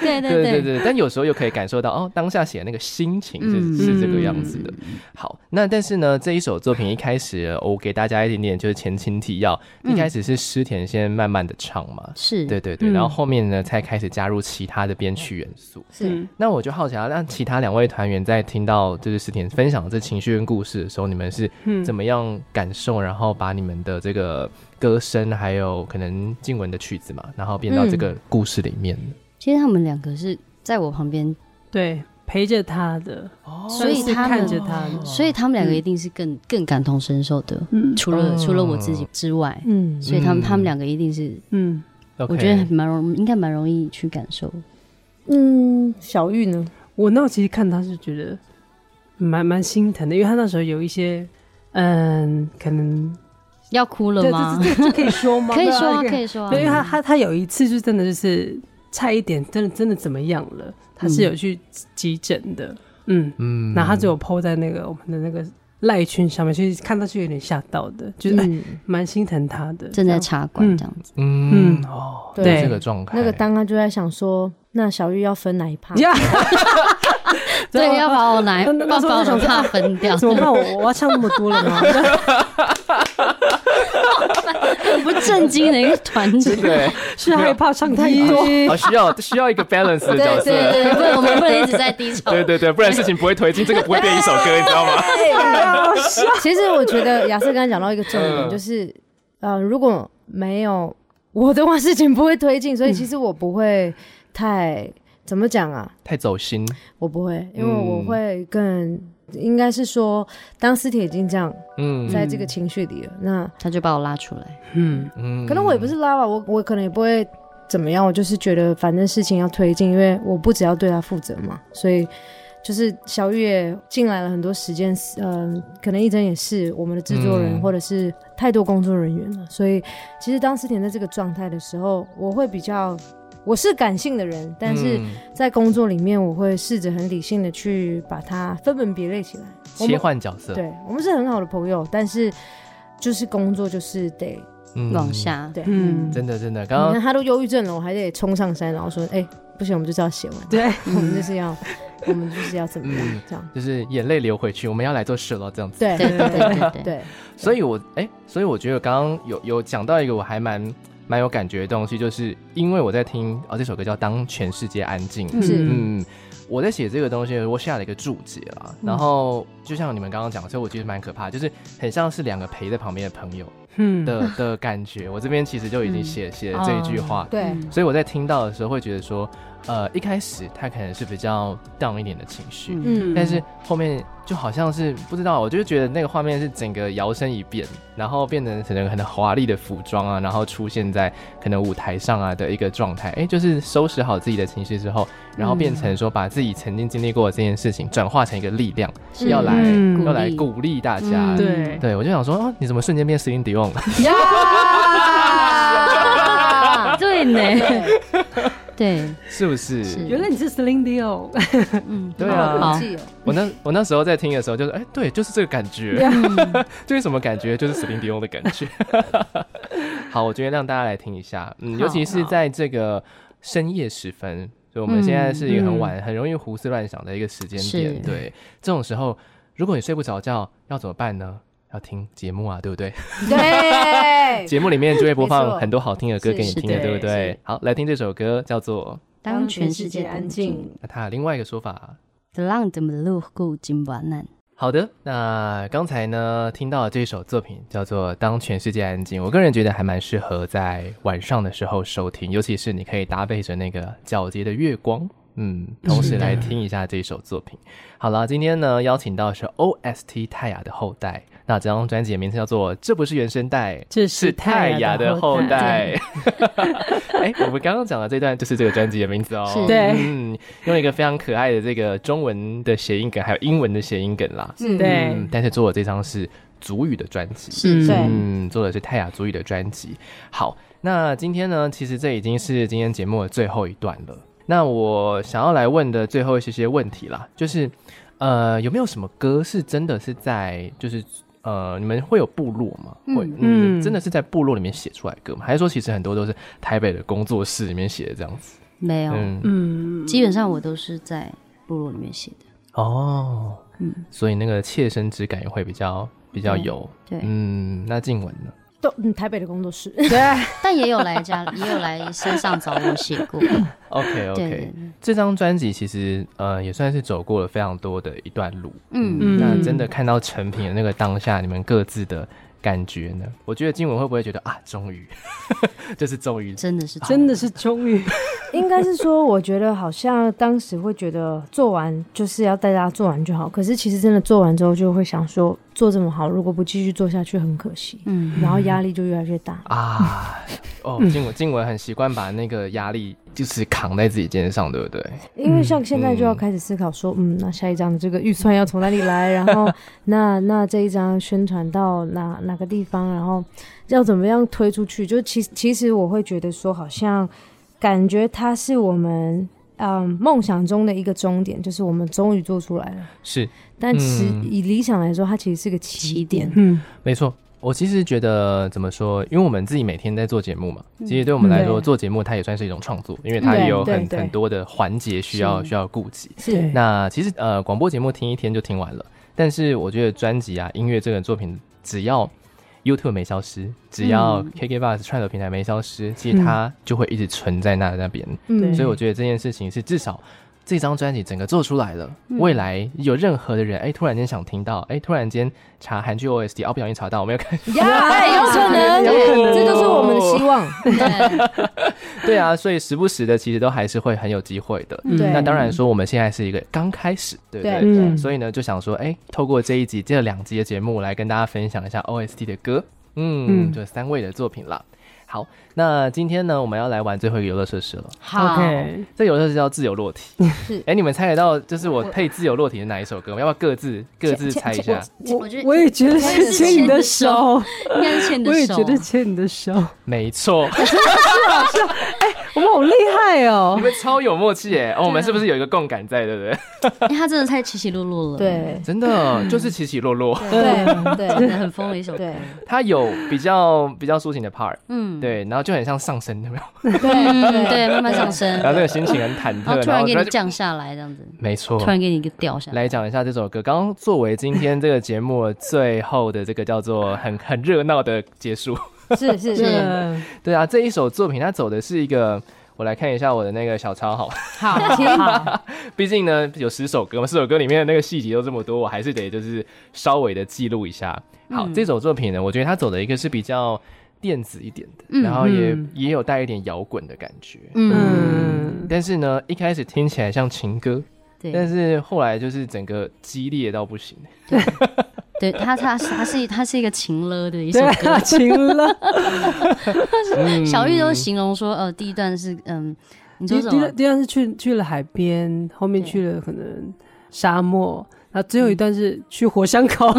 对对对对对。对，但有时候又可以感受到哦，当下写那个心情是是这个样子的。好，那但是。呢，这一首作品一开始，我给大家一点点就是前情提要。嗯、一开始是诗田先慢慢的唱嘛，是对对对，然后后面呢才开始加入其他的编曲元素。是，那我就好奇啊，让其他两位团员在听到就是诗田分享这情绪跟故事的时候，你们是怎么样感受？然后把你们的这个歌声，还有可能静文的曲子嘛，然后变到这个故事里面。嗯、其实他们两个是在我旁边，对。陪着他的，所以他看着他，所以他们两个一定是更更感同身受的。嗯，除了除了我自己之外，嗯，所以他们他们两个一定是，嗯，我觉得蛮容，应该蛮容易去感受。嗯，小玉呢？我那其实看他是觉得蛮蛮心疼的，因为他那时候有一些，嗯，可能要哭了吗？这可以说吗？可以说，可以说。因为他他他有一次就真的就是差一点，真的真的怎么样了？他是有去急诊的，嗯。嗯，然后他只有 po 在那个我们的那个赖群上面，其实看到是有点吓到的，就是蛮心疼他的，正在插管这样。子，嗯。哦，对。这个状态，那个当他就在想说，那小玉要分哪一趴？对，要把我哪把把我 怕分掉？怎么办？我我要唱那么多了吗？很不正经的一个团体，对，是害怕唱太多，啊，需要需要一个 balance 的角色，对对对，不然我们不能一直在低潮，对对对，不然事情不会推进，这个不会变一首歌，你知道吗？其实我觉得亚瑟刚才讲到一个重点，就是呃，如果没有我的话，事情不会推进，所以其实我不会太怎么讲啊，太走心，我不会，因为我会更。应该是说，当诗田已经这样，嗯，在这个情绪里了，嗯、那他就把我拉出来，嗯嗯，可能我也不是拉吧，我我可能也不会怎么样，我就是觉得反正事情要推进，因为我不只要对他负责嘛，所以就是小玉也进来了很多时间，嗯、呃，可能一真也是我们的制作人，嗯、或者是太多工作人员了，所以其实当诗田在这个状态的时候，我会比较。我是感性的人，但是在工作里面，我会试着很理性的去把它分门别类起来，切换角色。对，我们是很好的朋友，但是就是工作就是得往下。对，嗯，真的真的，刚刚他都忧郁症了，我还得冲上山，然后说，哎，不行，我们就是要写完。对，我们就是要，我们就是要怎么样？这样就是眼泪流回去，我们要来做事了，这样子。对对对对 对。所以我哎，所以我觉得刚刚有有讲到一个我还蛮。蛮有感觉的东西，就是因为我在听哦，这首歌叫《当全世界安静》。是，嗯，我在写这个东西，我下了一个注解啦。然后就像你们刚刚讲的，所以我觉得蛮可怕，就是很像是两个陪在旁边的朋友，嗯的的感觉。我这边其实就已经写写了这一句话，对。所以我在听到的时候会觉得说。呃，一开始他可能是比较 down 一点的情绪，嗯，但是后面就好像是不知道，我就觉得那个画面是整个摇身一变，然后变成可能很华丽的服装啊，然后出现在可能舞台上啊的一个状态，哎、欸，就是收拾好自己的情绪之后，然后变成说把自己曾经经历过的这件事情转化成一个力量，是。要来、嗯、要来鼓励大家，嗯、对，对我就想说，哦，你怎么瞬间变 Celine Dion 了？呀，对呢。对，是不是？原来你是 Celine Dion。嗯，对啊。我那我那时候在听的时候，就是哎，对，就是这个感觉。这是什么感觉？就是 Celine Dion 的感觉。好，我今天让大家来听一下。嗯，尤其是在这个深夜时分，所以我们现在是一个很晚、很容易胡思乱想的一个时间点。对，这种时候，如果你睡不着觉，要怎么办呢？要听节目啊，对不对？对，节目里面就会播放很多好听的歌给你听的，对不对？好，来听这首歌，叫做《当全世界安静》。那它另外一个说法。好的，那刚才呢听到的这首作品叫做《当全世界安静》，我个人觉得还蛮适合在晚上的时候收听，尤其是你可以搭配着那个皎洁的月光，嗯，同时来听一下这首作品。好了，今天呢邀请到是 OST 泰雅的后代。那这张专辑的名字叫做《这不是原声带》，这是泰雅的后代。哎、欸，我们刚刚讲的这段就是这个专辑的名字哦。对，嗯，用一个非常可爱的这个中文的谐音梗，还有英文的谐音梗啦。是对、嗯，但是做的这张是族语的专辑，是，对，嗯，做的是泰雅族语的专辑。好，那今天呢，其实这已经是今天节目的最后一段了。那我想要来问的最后一些些问题啦，就是呃，有没有什么歌是真的是在就是。呃，你们会有部落吗？嗯、会，嗯，真的是在部落里面写出来歌吗？还是说其实很多都是台北的工作室里面写的这样子？没有，嗯，基本上我都是在部落里面写的。哦，嗯，所以那个切身之感也会比较比较有。对，对嗯，那静雯呢？都嗯，台北的工作室，对，但也有来家，也有来山上找我写过。OK OK，这张专辑其实呃也算是走过了非常多的一段路。嗯。嗯，那真的看到成品的那个当下，你们各自的感觉呢？我觉得金文会不会觉得啊，终于，就是终于，真的是真的是终于，应该是说，我觉得好像当时会觉得做完就是要带大家做完就好，可是其实真的做完之后，就会想说做这么好，如果不继续做下去很可惜，嗯，然后压力就越来越大啊。哦，静雯静文很习惯把那个压力就是扛在自己肩上，对不对？因为像现在就要开始思考说，嗯，嗯，那下一张的这个预算要从哪里来？然后 那那这一张宣传到哪哪个地方？然后要怎么样推出去？就其其实我会觉得说，好像感觉它是我们嗯梦想中的一个终点，就是我们终于做出来了。是，但是以理想来说，它其实是个起点。嗯，没错。我其实觉得怎么说，因为我们自己每天在做节目嘛，其实对我们来说做节目它也算是一种创作，因为它也有很很多的环节需要需要顾及。是，那其实呃广播节目听一天就听完了，但是我觉得专辑啊音乐这个作品，只要 YouTube 没消失，只要 KKBOX 串流平台没消失，其实它就会一直存在那那边。嗯，所以我觉得这件事情是至少。这张专辑整个做出来了，未来有任何的人哎，突然间想听到，哎，突然间查韩剧 OST，哦，不小心查到，我没有看，呀，有可能，这就是我们的希望。对。啊，所以时不时的其实都还是会很有机会的。那当然说我们现在是一个刚开始，对不对？所以呢，就想说，哎，透过这一集这两集的节目来跟大家分享一下 OST 的歌，嗯，就三位的作品了。好，那今天呢，我们要来玩最后一个游乐设施了。好，okay. 这游乐设施叫自由落体。是，哎、欸，你们猜得到，就是我配自由落体的哪一首歌？我们要不要各自各自猜一下？我我，我也觉得是牵你的手，应该是牵你的手。我也觉得牵你的手，没错。哎我们好厉害哦！你们超有默契哎！哦，我们是不是有一个共感在，对不对？因为他真的太起起落落了，对，真的就是起起落落，对对，真的很疯的一首歌。对，他有比较比较抒情的 part，嗯，对，然后就很像上升，有没有？对对，慢慢上升，然后那个心情很忐忑，然后突然给你降下来，这样子，没错，突然给你一个掉下来。来讲一下这首歌，刚刚作为今天这个节目最后的这个叫做很很热闹的结束。是是是，对啊，这一首作品它走的是一个，我来看一下我的那个小抄，好，好，好，毕竟呢有十首歌嘛，十首歌里面的那个细节都这么多，我还是得就是稍微的记录一下。好，嗯、这首作品呢，我觉得它走的一个是比较电子一点的，嗯、然后也也有带一点摇滚的感觉，嗯，但是呢一开始听起来像情歌，对，但是后来就是整个激烈到不行。对。对他，他他是他是一个情勒的一首歌，情勒。小玉都形容说，呃，第一段是嗯，你说什么？第一第一段是去去了海边，后面去了可能沙漠，然后最后一段是去火山口。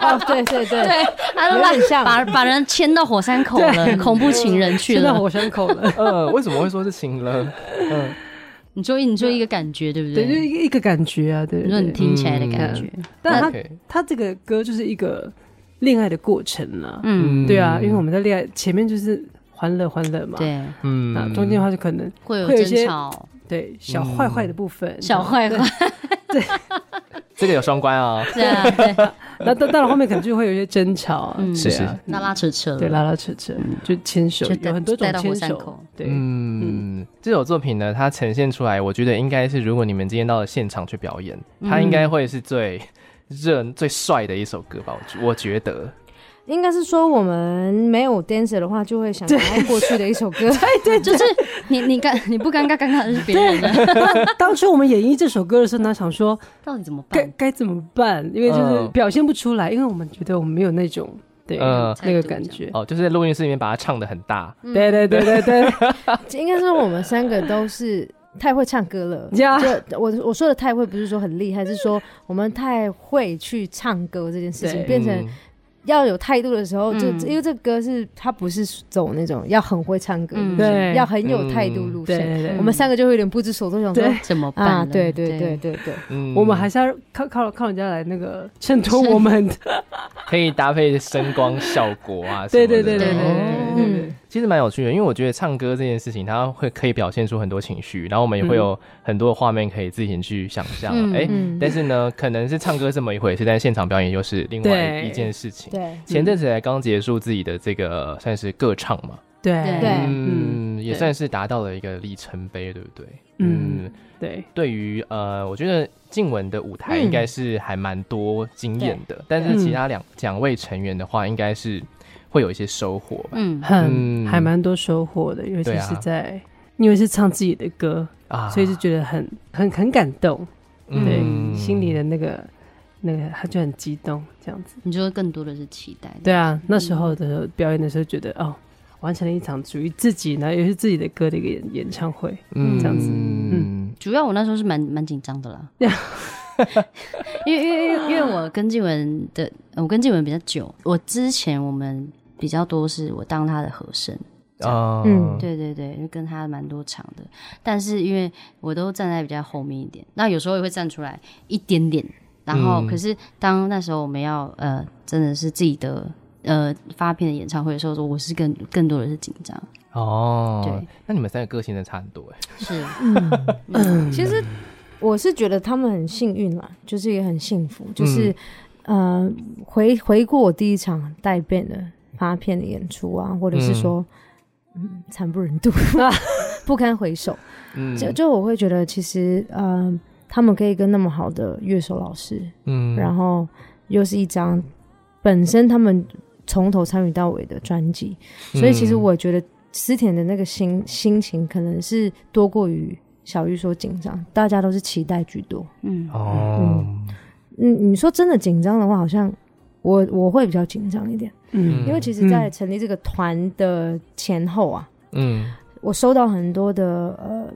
哦，对对对，对，他都把把把人牵到火山口了，恐怖情人去了。火山口了。嗯，为什么会说是情人？嗯。你说，你就一个感觉，对不对？对，就一个感觉啊，对。你说你听起来的感觉，但他他这个歌就是一个恋爱的过程啊。嗯，对啊，因为我们在恋爱前面就是欢乐欢乐嘛，对，嗯，那中间的话就可能会有争吵，对，小坏坏的部分，小坏坏，对，这个有双关啊。对啊，对，那到到了后面可能就会有一些争吵，是啊拉拉扯扯，对，拉拉扯扯，就牵手，有很多种牵手，对，嗯，这首作品呢，它呈现出来，我觉得应该是，如果你们今天到了现场去表演，它应该会是最热、最帅的一首歌吧？我我觉得。应该是说，我们没有 dancer 的话，就会想到过去的一首歌。对对，就是你你尴你不尴尬，尴尬的是别人的。当初我们演绎这首歌的时候，他想说到底怎么办？该该怎么办？因为就是表现不出来，因为我们觉得我们没有那种对那个感觉。哦，就是在录音室里面把它唱的很大。对对对对对，应该是我们三个都是太会唱歌了。就我我说的太会，不是说很厉害，是说我们太会去唱歌这件事情变成。要有态度的时候，就因为这歌是他不是走那种要很会唱歌，路线，要很有态度路线。我们三个就会有点不知所措，想说怎么办？对对对对对，我们还是要靠靠靠人家来那个衬托我们，可以搭配声光效果啊。对对对对对，嗯，其实蛮有趣的，因为我觉得唱歌这件事情，它会可以表现出很多情绪，然后我们也会有很多画面可以自行去想象。哎，但是呢，可能是唱歌这么一回事，但是现场表演又是另外一件事情。对，前阵子才刚结束自己的这个算是歌唱嘛，对对，嗯，也算是达到了一个里程碑，对不对？嗯，对。对于呃，我觉得静雯的舞台应该是还蛮多经验的，但是其他两两位成员的话，应该是会有一些收获吧？嗯，很还蛮多收获的，尤其是在因为是唱自己的歌啊，所以就觉得很很很感动，对，心里的那个。那个他就很激动，这样子。你就更多的是期待。对啊，那时候的时候表演的时候，觉得哦，完成了一场属于自己，然后也是自己的歌的一个演演唱会，嗯，这样子。嗯，主要我那时候是蛮蛮紧张的啦，因为因为因为因为我跟静文的，我跟静文比较久，我之前我们比较多是我当他的和声哦，嗯，对对对，就跟他蛮多场的，但是因为我都站在比较后面一点，那有时候也会站出来一点点。然后，可是当那时候我们要呃，真的是自己的呃发片的演唱会的时候，说我是更更多的是紧张。哦。对，那你们三个个性真的差很多哎。是，嗯，其实我是觉得他们很幸运啦，就是也很幸福，就是、嗯、呃回回顾我第一场带 band 的发片的演出啊，或者是说嗯惨不忍睹，不堪回首。嗯，就就我会觉得其实嗯。呃他们可以跟那么好的乐手老师，嗯，然后又是一张本身他们从头参与到尾的专辑，嗯、所以其实我觉得思甜的那个心心情可能是多过于小玉说紧张，大家都是期待居多，嗯。哦，嗯，你说真的紧张的话，好像我我会比较紧张一点，嗯，因为其实，在成立这个团的前后啊，嗯，我收到很多的呃。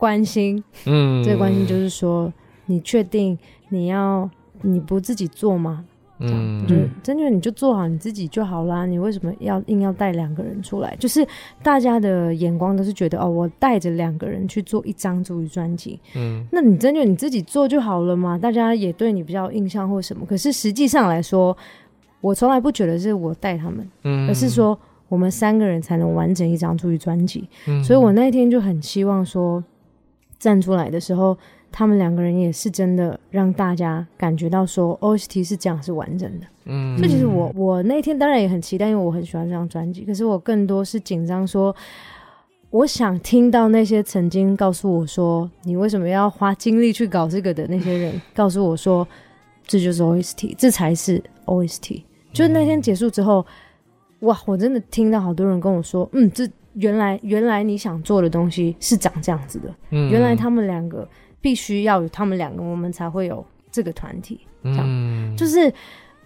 关心，嗯，这个关心就是说，你确定你要你不自己做吗？嗯，就是真的你就做好你自己就好啦。你为什么要硬要带两个人出来？就是大家的眼光都是觉得哦，我带着两个人去做一张主语专辑，嗯，那你真的你自己做就好了嘛？大家也对你比较有印象或什么？可是实际上来说，我从来不觉得是我带他们，嗯，而是说我们三个人才能完整一张主语专辑。嗯，所以我那一天就很希望说。站出来的时候，他们两个人也是真的让大家感觉到说 OST 是这样是完整的。嗯，所以其实我我那天当然也很期待，因为我很喜欢这张专辑。可是我更多是紧张，说我想听到那些曾经告诉我说你为什么要花精力去搞这个的那些人，告诉我说这就是 OST，这才是 OST。就是那天结束之后，哇，我真的听到好多人跟我说，嗯，这。原来，原来你想做的东西是长这样子的。嗯，原来他们两个必须要有他们两个，我们才会有这个团体。这样，嗯，就是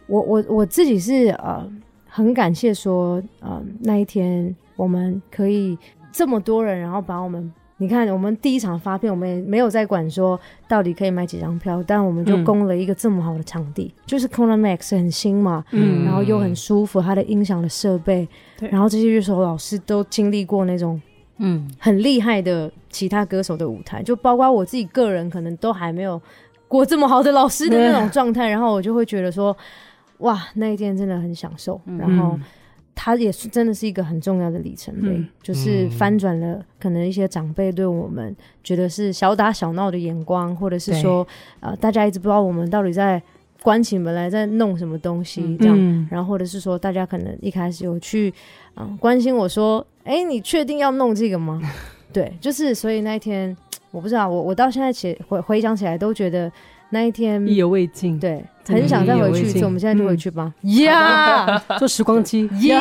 我我我自己是呃很感谢说，呃那一天我们可以这么多人，然后把我们。你看，我们第一场发片，我们也没有在管说到底可以买几张票，但我们就供了一个这么好的场地，嗯、就是 Kona Max 很新嘛，嗯，然后又很舒服，它的音响的设备，然后这些乐手老师都经历过那种，嗯，很厉害的其他歌手的舞台，就包括我自己个人，可能都还没有过这么好的老师的那种状态，然后我就会觉得说，哇，那一天真的很享受，嗯、然后。他也是真的是一个很重要的里程碑，嗯、就是翻转了可能一些长辈对我们觉得是小打小闹的眼光，或者是说，呃，大家一直不知道我们到底在关起门来在弄什么东西这样，嗯、然后或者是说大家可能一开始有去嗯关心我说，哎，你确定要弄这个吗？对，就是所以那一天我不知道，我我到现在起回回想起来都觉得那一天意犹未尽，对，很想再回去一次，我们现在就回去吧，呀，坐时光机，耶，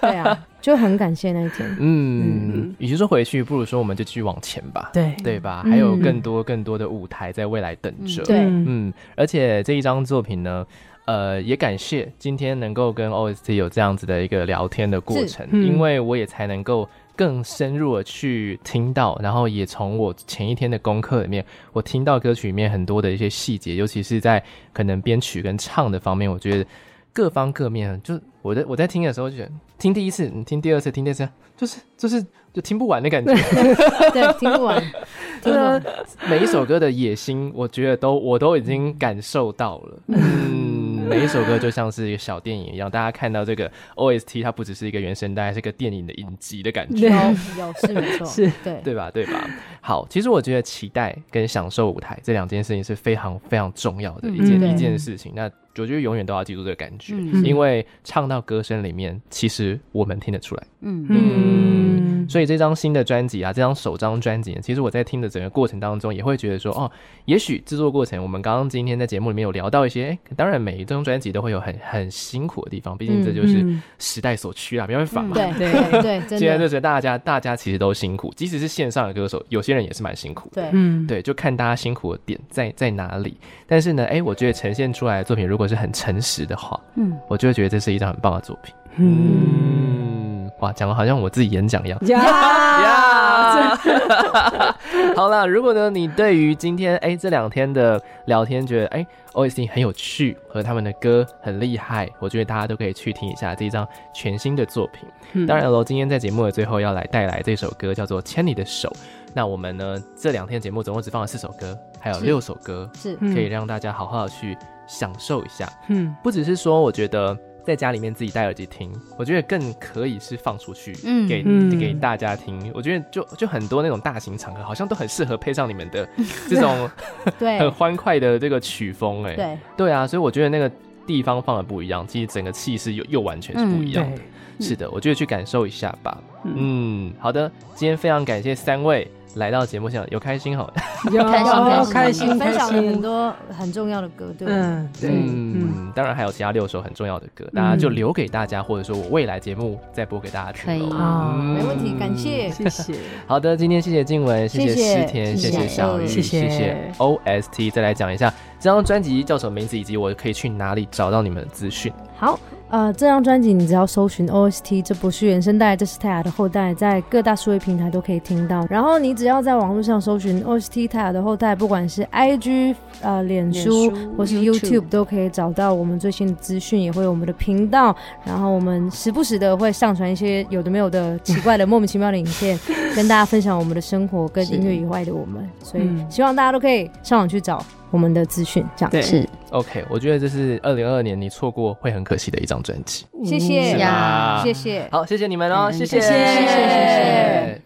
对啊。就很感谢那一天。嗯，与其说回去，不如说我们就继续往前吧。对，对吧？还有更多更多的舞台在未来等着。对，嗯，而且这一张作品呢，呃，也感谢今天能够跟 OST 有这样子的一个聊天的过程，因为我也才能够更深入的去听到，然后也从我前一天的功课里面，我听到歌曲里面很多的一些细节，尤其是在可能编曲跟唱的方面，我觉得。各方各面，就我在我在听的时候，就觉得听第一次，你听第二次，听第三次，就是就是就听不完的感觉。对，听不完。对啊，每一首歌的野心，我觉得都我都已经感受到了。嗯。每一首歌就像是一个小电影一样，大家看到这个 OST，它不只是一个原声带，是个电影的影集的感觉。有有是没错，是对对吧？对吧？好，其实我觉得期待跟享受舞台这两件事情是非常非常重要的一件、嗯、一件事情。那我觉得永远都要记住这个感觉，嗯、因为唱到歌声里面，其实我们听得出来。嗯嗯。嗯，所以这张新的专辑啊，这张首张专辑，其实我在听的整个过程当中，也会觉得说，哦，也许制作过程，我们刚刚今天在节目里面有聊到一些，当然每一张专辑都会有很很辛苦的地方，毕竟这就是时代所趋啊，没办法嘛。对对对，现在就是大家大家其实都辛苦，即使是线上的歌手，有些人也是蛮辛苦的。对，嗯，对，就看大家辛苦的点在在哪里。但是呢，哎，我觉得呈现出来的作品，如果是很诚实的话，嗯，我就会觉得这是一张很棒的作品。嗯。哇，讲的好像我自己演讲一样。呀 呀，好了，如果呢，你对于今天哎这两天的聊天觉得哎 OST 很有趣，和他们的歌很厉害，我觉得大家都可以去听一下这一张全新的作品。嗯、当然喽，今天在节目的最后要来带来这首歌，叫做《牵你的手》。那我们呢这两天节目总共只放了四首歌，还有六首歌是可以让大家好好的去享受一下。嗯，不只是说，我觉得。在家里面自己戴耳机听，我觉得更可以是放出去给、嗯、给给大家听。我觉得就就很多那种大型场合，好像都很适合配上你们的 这种对很欢快的这个曲风。哎，对对啊，所以我觉得那个地方放的不一样，其实整个气势又又完全是不一样的。嗯、是的，我觉得去感受一下吧。嗯，嗯，好的，今天非常感谢三位。来到节目现场有开心好，有 开心开心，开心分享了很多很重要的歌，对吧？嗯，对，嗯，当然还有其他六首很重要的歌，大家就留给大家，或者说我未来节目再播给大家听。可以。啊，没问题，感谢，谢谢。好的，今天谢谢静雯，谢谢诗田，谢谢小雨，谢谢。OST。再来讲一下这张专辑叫什么名字，以及我可以去哪里找到你们的资讯。好。呃，这张专辑你只要搜寻 OST，这不是原声带，这是泰雅的后代，在各大数位平台都可以听到。然后你只要在网络上搜寻 OST 泰雅的后代，不管是 IG、呃脸书，脸书或是 YouTube，, YouTube 都可以找到我们最新的资讯，也会有我们的频道。然后我们时不时的会上传一些有的没有的奇怪的 莫名其妙的影片，跟大家分享我们的生活跟音乐以外的我们。所以希望大家都可以上网去找。我们的资讯这样子。是。OK，我觉得这是二零二二年你错过会很可惜的一张专辑。谢谢。呀，谢谢，好，谢谢你们哦，谢谢，谢谢，谢谢。